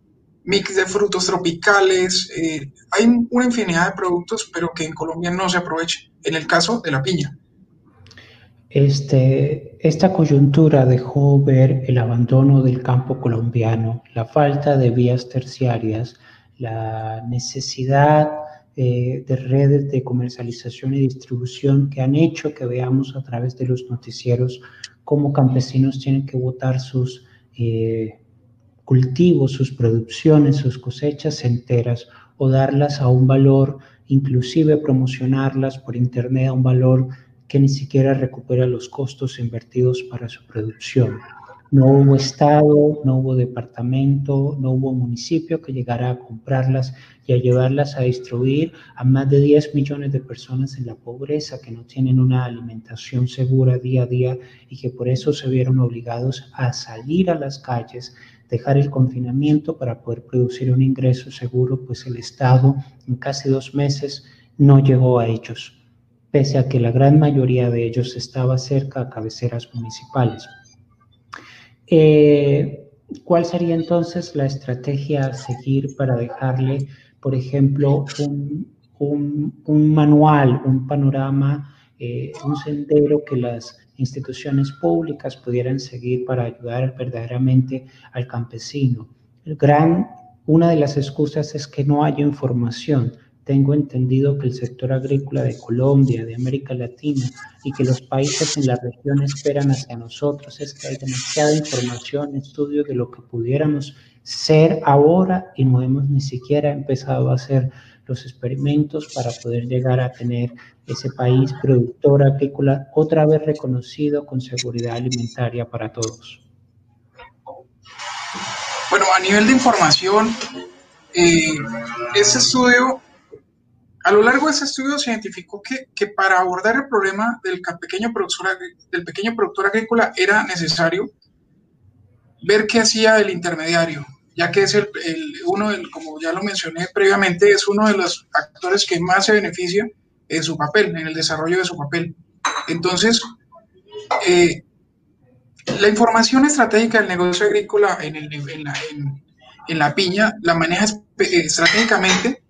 mix de frutos tropicales. Eh, hay una infinidad de productos, pero que en Colombia no se aprovecha. En el caso de la piña. Este, esta coyuntura dejó ver el abandono del campo colombiano, la falta de vías terciarias, la necesidad eh, de redes de comercialización y distribución que han hecho que veamos a través de los noticieros cómo campesinos tienen que botar sus eh, cultivos, sus producciones, sus cosechas enteras o darlas a un valor, inclusive promocionarlas por internet a un valor que ni siquiera recupera los costos invertidos para su producción. No hubo Estado, no hubo departamento, no hubo municipio que llegara a comprarlas y a llevarlas a distribuir a más de 10 millones de personas en la pobreza que no tienen una alimentación segura día a día y que por eso se vieron obligados a salir a las calles, dejar el confinamiento para poder producir un ingreso seguro, pues el Estado en casi dos meses no llegó a ellos pese a que la gran mayoría de ellos estaba cerca a cabeceras municipales. Eh, ¿Cuál sería entonces la estrategia a seguir para dejarle, por ejemplo, un, manual, un panorama, eh, un sendero que las instituciones públicas pudieran seguir para ayudar verdaderamente al campesino? Una de las excusas es que no haya información, tengo entendido que el sector agrícola de Colombia, de América Latina y que los países en la región esperan hacia nosotros es que hay demasiada información, estudios de lo que pudiéramos ser ahora y no hemos ni siquiera empezado a hacer los experimentos para poder llegar a tener ese país productor agrícola otra vez reconocido con seguridad alimentaria para todos. Bueno, a nivel de información, eh, ese estudio a lo largo de ese estudio se identificó que, que para abordar el problema del pequeño, productor, del pequeño productor agrícola era necesario ver qué hacía el intermediario, ya que es el, uno, como ya lo mencioné previamente, es uno de los actores que más se beneficia en su papel, en el desarrollo de su papel. Entonces, eh, la información estratégica del negocio agrícola en, la, en la piña la maneja estratégicamente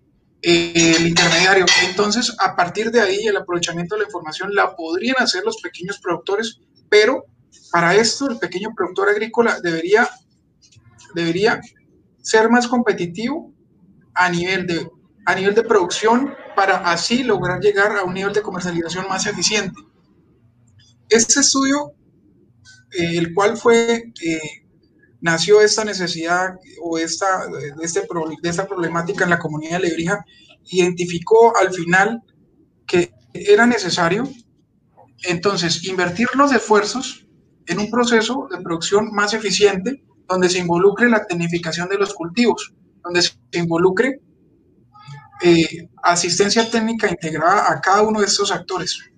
el intermediario. Entonces, a partir de ahí, el aprovechamiento de la información la podrían hacer los pequeños productores, pero para esto el pequeño productor agrícola debería, debería ser más competitivo a nivel, de, a nivel de producción para así lograr llegar a un nivel de comercialización más eficiente. Este estudio, eh, el cual fue, eh, nació esta necesidad o esta, de, este, de esta problemática en la comunidad de Lebrija, identificó al final que era necesario entonces invertir los esfuerzos en un proceso de producción más eficiente donde se involucre la tecnificación de los cultivos, donde se involucre eh, asistencia técnica integrada a cada uno de estos actores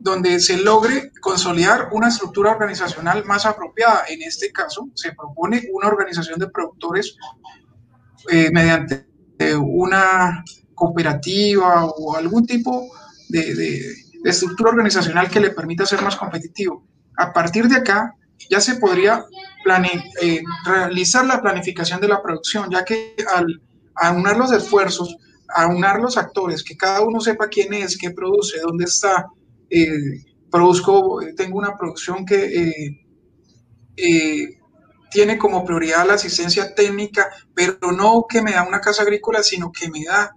donde se logre consolidar una estructura organizacional más apropiada. En este caso, se propone una organización de productores eh, mediante una cooperativa o algún tipo de, estructura organizacional que le permita ser más competitivo. A partir de acá, ya se podría eh, realizar la planificación de la producción, ya que al aunar los esfuerzos, aunar los actores, que cada uno sepa quién es, qué produce, dónde está, eh, produzco, tengo una producción que eh, eh, tiene como prioridad la asistencia técnica, pero no que me da una casa agrícola, sino que me da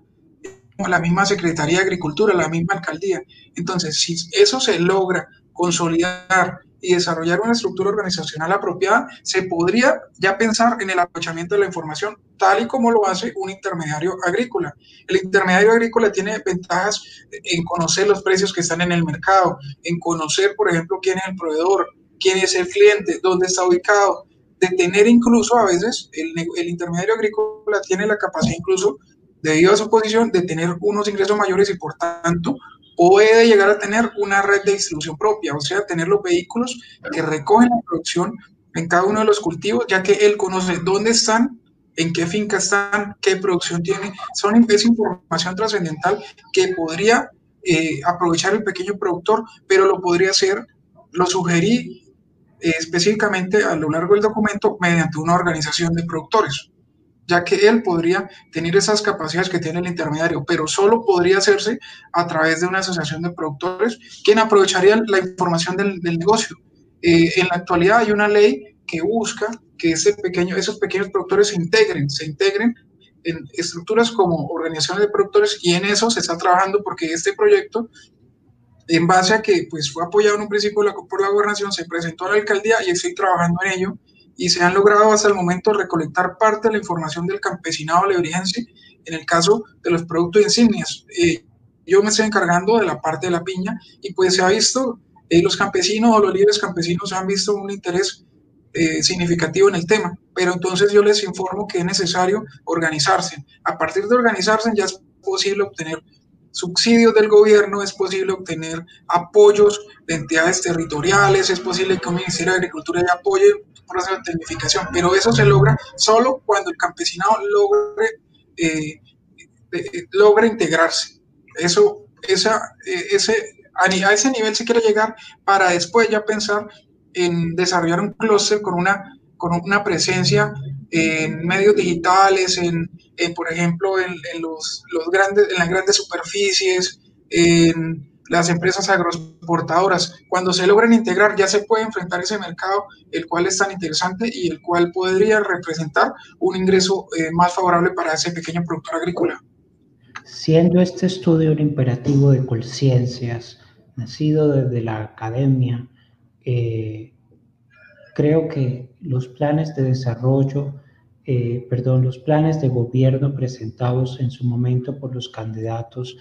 la misma Secretaría de Agricultura, la misma alcaldía. Entonces, si eso se logra consolidar y desarrollar una estructura organizacional apropiada, se podría ya pensar en el aprovechamiento de la información tal y como lo hace un intermediario agrícola. El intermediario agrícola tiene ventajas en conocer los precios que están en el mercado, en conocer, por ejemplo, quién es el proveedor, quién es el cliente, dónde está ubicado, de tener incluso a veces el, el intermediario agrícola tiene la capacidad incluso debido a su posición de tener unos ingresos mayores y por tanto puede llegar a tener una red de distribución propia, o sea, tener los vehículos que recogen la producción en cada uno de los cultivos, ya que él conoce dónde están en qué finca están, qué producción tiene. Son, es información trascendental que podría eh, aprovechar el pequeño productor, pero lo podría hacer, lo sugerí eh, específicamente a lo largo del documento mediante una organización de productores ya que él podría tener esas capacidades que tiene el intermediario, pero solo podría hacerse a través de una asociación de productores, quien aprovecharía la información del, negocio. Eh, en la actualidad hay una ley que busca que ese pequeño, esos pequeños productores se integren, se integren en estructuras como organizaciones de productores y en eso se está trabajando porque este proyecto, en base a que pues, fue apoyado en un principio por la gobernación, se presentó a la alcaldía y estoy trabajando en ello y se han logrado hasta el momento recolectar parte de la información del campesinado lebrejense en el caso de los productos insignias. Eh, yo me estoy encargando de la parte de la piña y pues se ha visto, eh, los campesinos o los líderes campesinos han visto un interés eh, significativo en el tema, pero entonces yo les informo que es necesario organizarse. A partir de organizarse ya es posible obtener subsidios del gobierno, es posible obtener apoyos de entidades territoriales, es posible que un Ministerio de Agricultura ya apoye proceso de tecnificación, pero eso se logra solo cuando el campesinado logre, eh, eh, logre integrarse. Eso, esa, ese, a ese nivel se quiere llegar para después ya pensar en desarrollar un clúster con una, con una presencia en medios digitales, en, por ejemplo, en, los, los, grandes, en las grandes superficies, en las empresas agroexportadoras. Cuando se logren integrar, ya se puede enfrentar ese mercado, el cual es tan interesante y el cual podría representar un ingreso eh, más favorable para ese pequeño productor agrícola. Siendo este estudio un imperativo de conciencias, nacido desde la academia, eh, creo que los planes de desarrollo, eh, perdón, los planes de gobierno presentados en su momento por los candidatos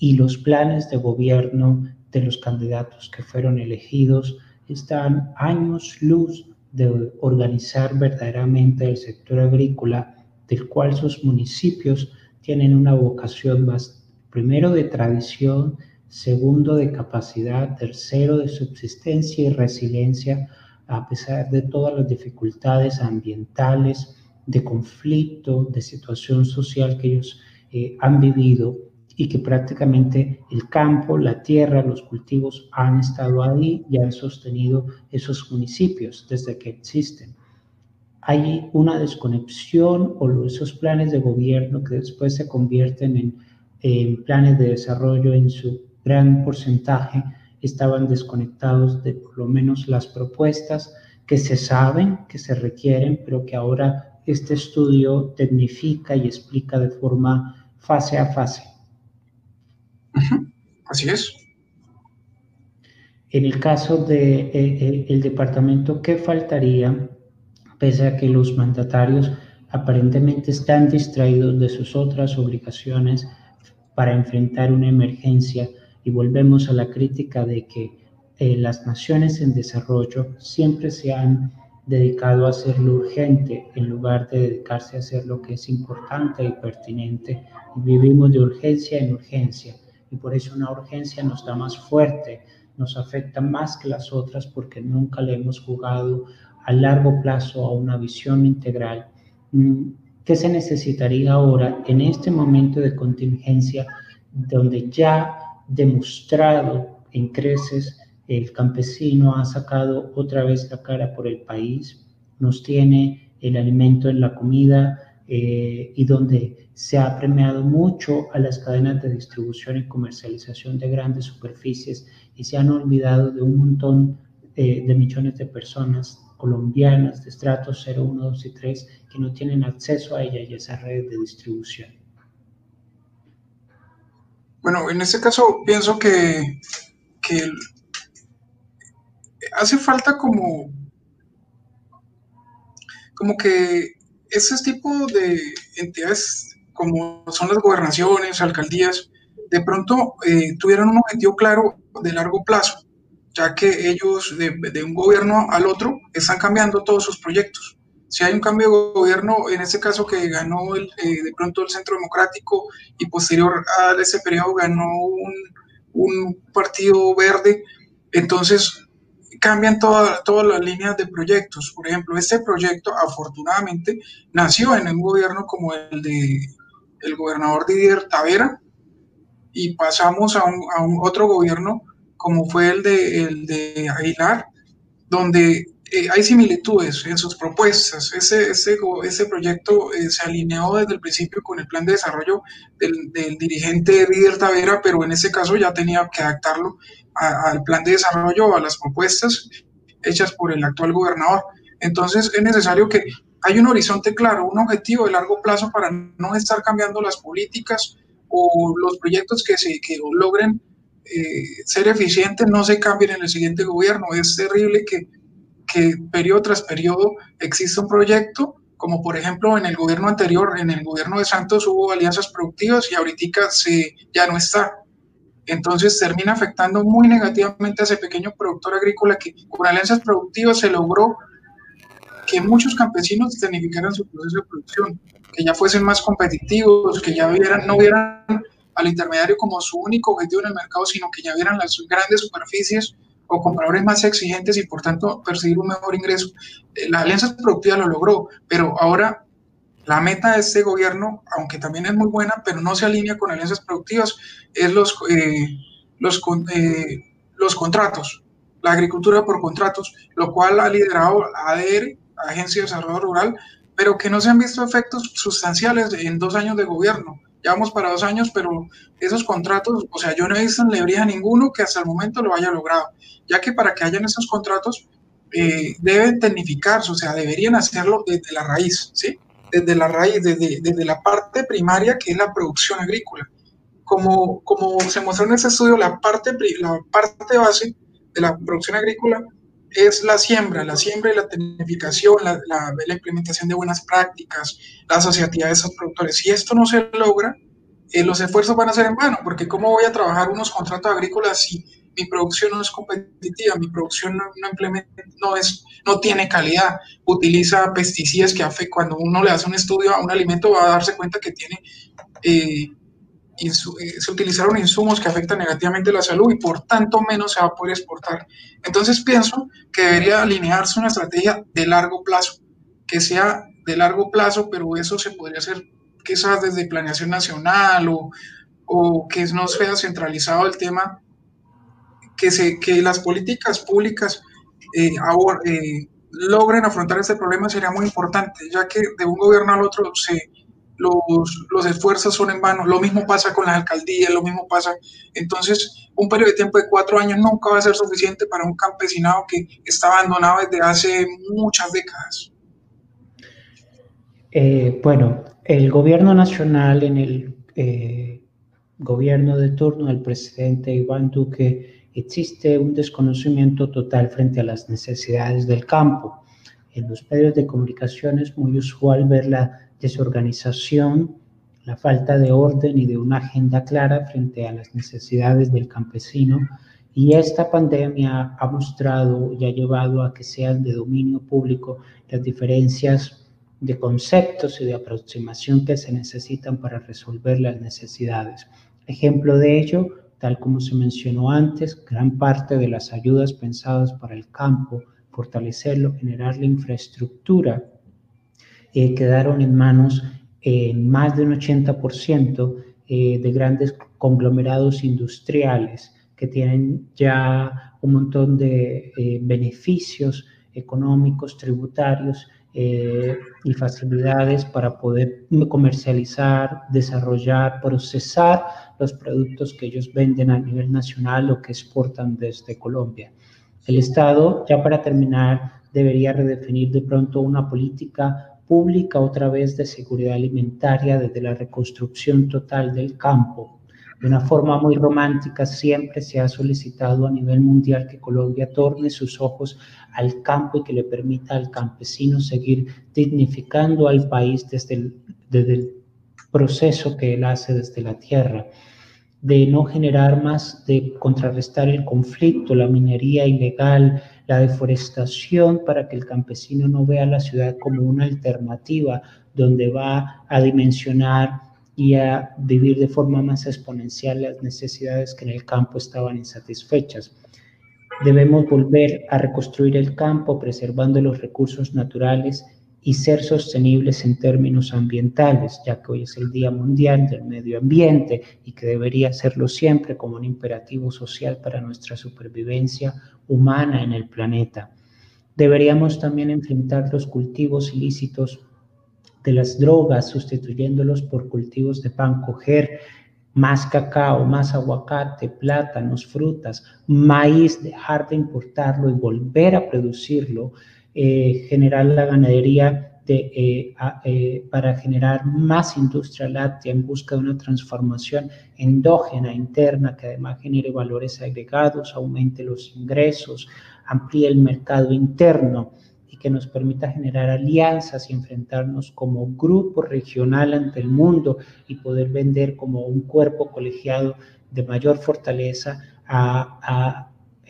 y los planes de gobierno de los candidatos que fueron elegidos están años luz de organizar verdaderamente el sector agrícola, del cual sus municipios tienen una vocación más, primero de tradición, segundo de capacidad, tercero de subsistencia y resiliencia a pesar de todas las dificultades ambientales, de conflicto, de situación social que ellos eh, han vivido y que prácticamente el campo, la tierra, los cultivos han estado ahí y han sostenido esos municipios desde que existen. Hay una desconexión o esos planes de gobierno que después se convierten en, en planes de desarrollo en su gran porcentaje estaban desconectados de por lo menos las propuestas que se saben, que se requieren, pero que ahora este estudio tecnifica y explica de forma fase a fase. Así es. En el caso del de, eh, el departamento, ¿qué faltaría? Pese a que los mandatarios aparentemente están distraídos de sus otras obligaciones para enfrentar una emergencia y volvemos a la crítica de que eh, las naciones en desarrollo siempre se han dedicado a hacer lo urgente en lugar de dedicarse a hacer lo que es importante y pertinente. Y vivimos de urgencia en urgencia y por eso una urgencia nos da más fuerte, nos afecta más que las otras porque nunca le hemos jugado a largo plazo a una visión integral. Mm, ¿Qué se necesitaría ahora en este momento de contingencia donde ya demostrado en creces, el campesino ha sacado otra vez la cara por el país, nos tiene el alimento en la comida eh, y donde se ha premiado mucho a las cadenas de distribución y comercialización de grandes superficies y se han olvidado de un montón eh, de millones de personas colombianas de estratos 0, 1, 2 y 3 que no tienen acceso a ella y a esa red de distribución. Bueno, en este caso pienso que, hace falta como, como que ese tipo de entidades como son las gobernaciones, alcaldías, de pronto eh, tuvieron un objetivo claro de largo plazo, ya que ellos de, un gobierno al otro están cambiando todos sus proyectos. Si hay un cambio de gobierno, en este caso que ganó el, eh, de pronto el Centro Democrático y posterior a ese periodo ganó un partido verde, entonces cambian todas las líneas de proyectos. Por ejemplo, este proyecto afortunadamente nació en un gobierno como el de el gobernador Didier Tavera y pasamos a un, a un otro gobierno como fue el de, el de Aguilar, donde eh, hay similitudes en sus propuestas. Ese, ese, ese proyecto eh, se alineó desde el principio con el plan de desarrollo del, del dirigente Didier Tavera, pero en ese caso ya tenía que adaptarlo al plan de desarrollo, a las propuestas hechas por el actual gobernador. Entonces es necesario que hay un horizonte claro, un objetivo de largo plazo para no estar cambiando las políticas o los proyectos que, se, que logren eh, ser eficientes no se cambien en el siguiente gobierno. Es terrible que, que periodo tras periodo exista un proyecto, como por ejemplo en el gobierno anterior, en el gobierno de Santos hubo alianzas productivas y ahorita se, ya no está. Entonces termina afectando muy negativamente a ese pequeño productor agrícola que con alianzas productivas se logró que muchos campesinos tecnificaran su proceso de producción, que ya fuesen más competitivos, que ya vieran, no vieran al intermediario como su único objetivo en el mercado, sino que ya vieran las grandes superficies o compradores más exigentes y por tanto percibir un mejor ingreso. Eh, la alianza productiva lo logró, pero ahora la meta de este gobierno, aunque también es muy buena, pero no se alinea con alianzas productivas, es los, eh, los, eh, los contratos, la agricultura por contratos, lo cual ha liderado ADR, Agencia de Desarrollo Rural, pero que no se han visto efectos sustanciales en dos años de gobierno. Ya vamos para dos años, pero esos contratos, o sea, yo no he visto en Lebrija ninguno que hasta el momento lo haya logrado, ya que para que hayan esos contratos eh, deben tecnificarse, o sea, deberían hacerlo desde la raíz, ¿sí? Desde la raíz, desde, desde la parte primaria que es la producción agrícola. Como, como se mostró en ese estudio, la parte, la parte base de la producción agrícola es la siembra, la siembra y la tecnificación, la, la, implementación de buenas prácticas, la asociatividad de esos productores. Si esto no se logra, eh, los esfuerzos van a ser en vano, porque ¿cómo voy a trabajar unos contratos agrícolas si mi producción no es competitiva, mi producción no, no, no, es, no tiene calidad, utiliza pesticidas que afectan, cuando uno le hace un estudio a un alimento va a darse cuenta que tiene eh, se utilizaron insumos que afectan negativamente la salud y por tanto menos se va a poder exportar. Entonces pienso que debería alinearse una estrategia de largo plazo, que sea de largo plazo, pero eso se podría hacer quizás desde planeación nacional o, o que no sea centralizado el tema, que, se, que las políticas públicas eh, ahora, eh, logren afrontar este problema sería muy importante, ya que de un gobierno al otro se los, los esfuerzos son en vano. Lo mismo pasa con las alcaldías, lo mismo pasa. Entonces, un periodo de tiempo de cuatro años nunca va a ser suficiente para un campesinado que está abandonado desde hace muchas décadas. Eh, bueno, el gobierno nacional en el eh, gobierno de turno del presidente Iván Duque existe un desconocimiento total frente a las necesidades del campo. En los medios de comunicación es muy usual ver la desorganización, la falta de orden y de una agenda clara frente a las necesidades del campesino. Y esta pandemia ha mostrado y ha llevado a que sean de dominio público las diferencias de conceptos y de aproximación que se necesitan para resolver las necesidades. Ejemplo de ello, tal como se mencionó antes, gran parte de las ayudas pensadas para el campo, fortalecerlo, generar la infraestructura eh, quedaron en manos en más de un 80% eh, de grandes conglomerados industriales que tienen ya un montón de eh, beneficios económicos, tributarios y facilidades para poder comercializar, desarrollar, procesar los productos que ellos venden a nivel nacional o que exportan desde Colombia. El Estado, ya para terminar, debería redefinir de pronto una política pública otra vez de seguridad alimentaria desde la reconstrucción total del campo. De una forma muy romántica siempre se ha solicitado a nivel mundial que Colombia torne sus ojos al campo y que le permita al campesino seguir dignificando al país desde el, desde el proceso que él hace desde la tierra de no generar más, de contrarrestar el conflicto, la minería ilegal, la deforestación para que el campesino no vea la ciudad como una alternativa donde va a dimensionar y a vivir de forma más exponencial las necesidades que en el campo estaban insatisfechas. Debemos volver a reconstruir el campo preservando los recursos naturales y ser sostenibles en términos ambientales, ya que hoy es el Día Mundial del Medio Ambiente y que debería serlo siempre como un imperativo social para nuestra supervivencia humana en el planeta. Deberíamos también enfrentar los cultivos ilícitos de las drogas, sustituyéndolos por cultivos de pan, coger más cacao, más aguacate, plátanos, frutas, maíz, dejar de importarlo y volver a producirlo eh, generar la ganadería de, eh, eh, para generar más industria láctea en busca de una transformación endógena interna que además genere valores agregados, aumente los ingresos, amplíe el mercado interno y que nos permita generar alianzas y enfrentarnos como grupo regional ante el mundo y poder vender como un cuerpo colegiado de mayor fortaleza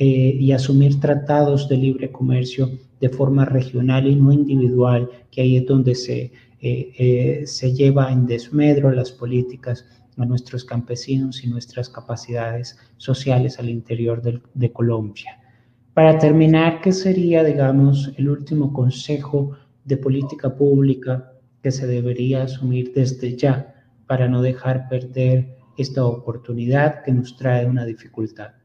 y asumir tratados de libre comercio de forma regional y no individual, que ahí es donde se, eh, eh, se lleva en desmedro las políticas a nuestros campesinos y nuestras capacidades sociales al interior de Colombia. Para terminar, ¿qué sería, digamos, el último consejo de política pública que se debería asumir desde ya para no dejar perder esta oportunidad que nos trae una dificultad?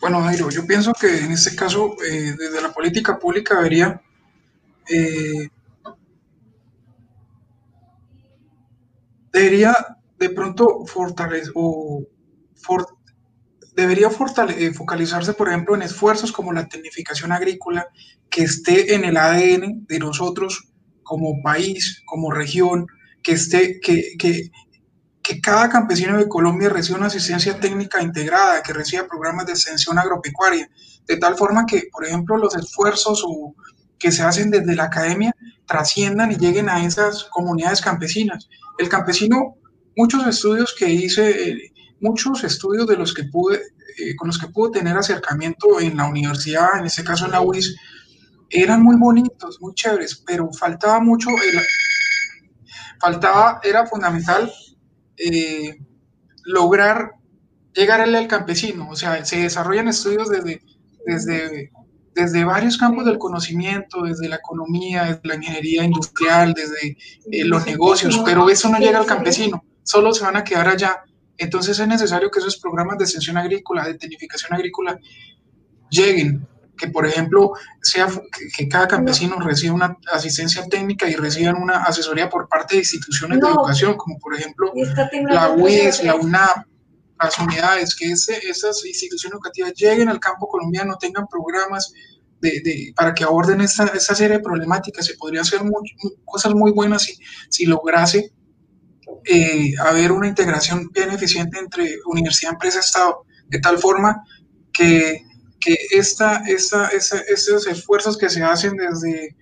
Bueno, Jairo, yo pienso que en este caso, eh, desde la política pública debería eh, debería de pronto fortalecer o debería eh, focalizarse, por ejemplo, en esfuerzos como la tecnificación agrícola, que esté en el ADN de nosotros como país, como región, que esté, que, que, que cada campesino de Colombia reciba una asistencia técnica integrada, que reciba programas de extensión agropecuaria, de tal forma que, por ejemplo, los esfuerzos que se hacen desde la academia trasciendan y lleguen a esas comunidades campesinas. El campesino, muchos estudios que hice, eh, muchos estudios de los que pude, eh, con los que pude tener acercamiento en la universidad, en este caso en la UIS, eran muy bonitos, muy chéveres, pero faltaba mucho, faltaba, era fundamental eh, lograr llegar al campesino. O sea, se desarrollan estudios desde, desde, desde varios campos del conocimiento, desde la economía, desde la ingeniería industrial, desde eh, los negocios, pero eso no llega al campesino, solo se van a quedar allá. Entonces es necesario que esos programas de extensión agrícola, de tecnificación agrícola, lleguen que, por ejemplo, sea que, cada campesino reciba una asistencia técnica y reciban una asesoría por parte de instituciones de educación, como por ejemplo la UIS, la UNAP, las unidades, que esas instituciones educativas lleguen al campo colombiano, tengan programas de, para que aborden esta, esta, serie de problemáticas. Se podría hacer cosas muy buenas si, si lograse eh, haber una integración bien eficiente entre universidad, empresa, Estado, de tal forma que que esta, estos esfuerzos que se hacen desde,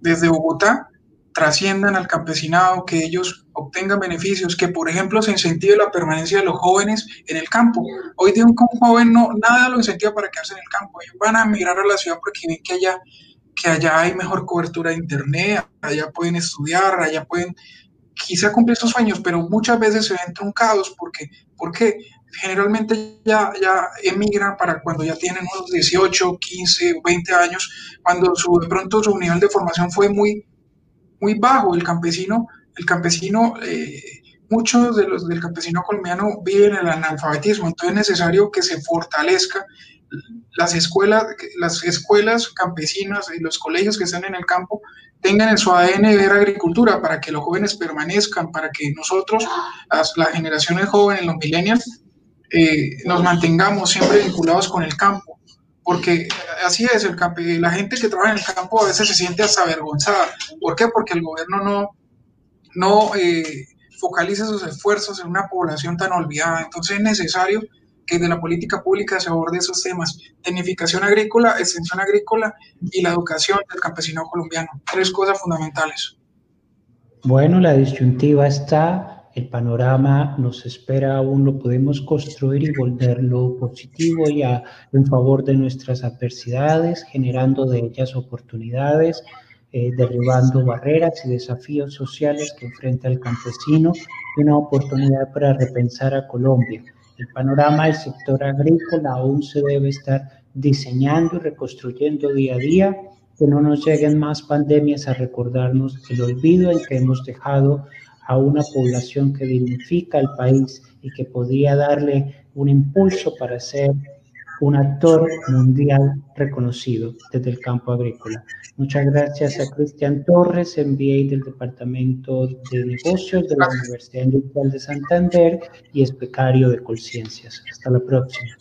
desde Bogotá trasciendan al campesinado, que ellos obtengan beneficios, que por ejemplo se incentive la permanencia de los jóvenes en el campo. Hoy de un joven no, nada lo incentiva para quedarse en el campo, ellos van a migrar a la ciudad porque ven que allá, que allá hay mejor cobertura de internet, allá pueden estudiar, allá pueden quizá cumplir sus sueños, pero muchas veces se ven truncados porque, porque generalmente ya, ya emigran para cuando ya tienen unos 18, 15 o 20 años, cuando su, de pronto su nivel de formación fue muy, muy bajo. El campesino, el campesino eh, muchos de los del campesino colombiano viven el analfabetismo, entonces es necesario que se fortalezca las escuelas, las escuelas campesinas y los colegios que están en el campo tengan en su ADN ver agricultura para que los jóvenes permanezcan, para que nosotros, las, las generaciones jóvenes, los millennials, eh, nos mantengamos siempre vinculados con el campo, porque así es, el la gente que trabaja en el campo a veces se siente hasta avergonzada. ¿Por qué? Porque el gobierno no, no eh, focaliza sus esfuerzos en una población tan olvidada. Entonces es necesario que de la política pública se aborde esos temas, tecnificación agrícola, extensión agrícola y la educación del campesino colombiano. Tres cosas fundamentales. Bueno, la disyuntiva está el panorama nos espera aún, lo podemos construir y volverlo positivo y a, en favor de nuestras adversidades, generando de ellas oportunidades, eh, derribando barreras y desafíos sociales que enfrenta el campesino y una oportunidad para repensar a Colombia. El panorama del sector agrícola aún se debe estar diseñando y reconstruyendo día a día, que no nos lleguen más pandemias a recordarnos el olvido en que hemos dejado a una población que dignifica al país y que podía darle un impulso para ser un actor mundial reconocido desde el campo agrícola. Muchas gracias a Cristian Torres, MBA del Departamento de Negocios de la Universidad Industrial de Santander y es becario de Colciencias. Hasta la próxima.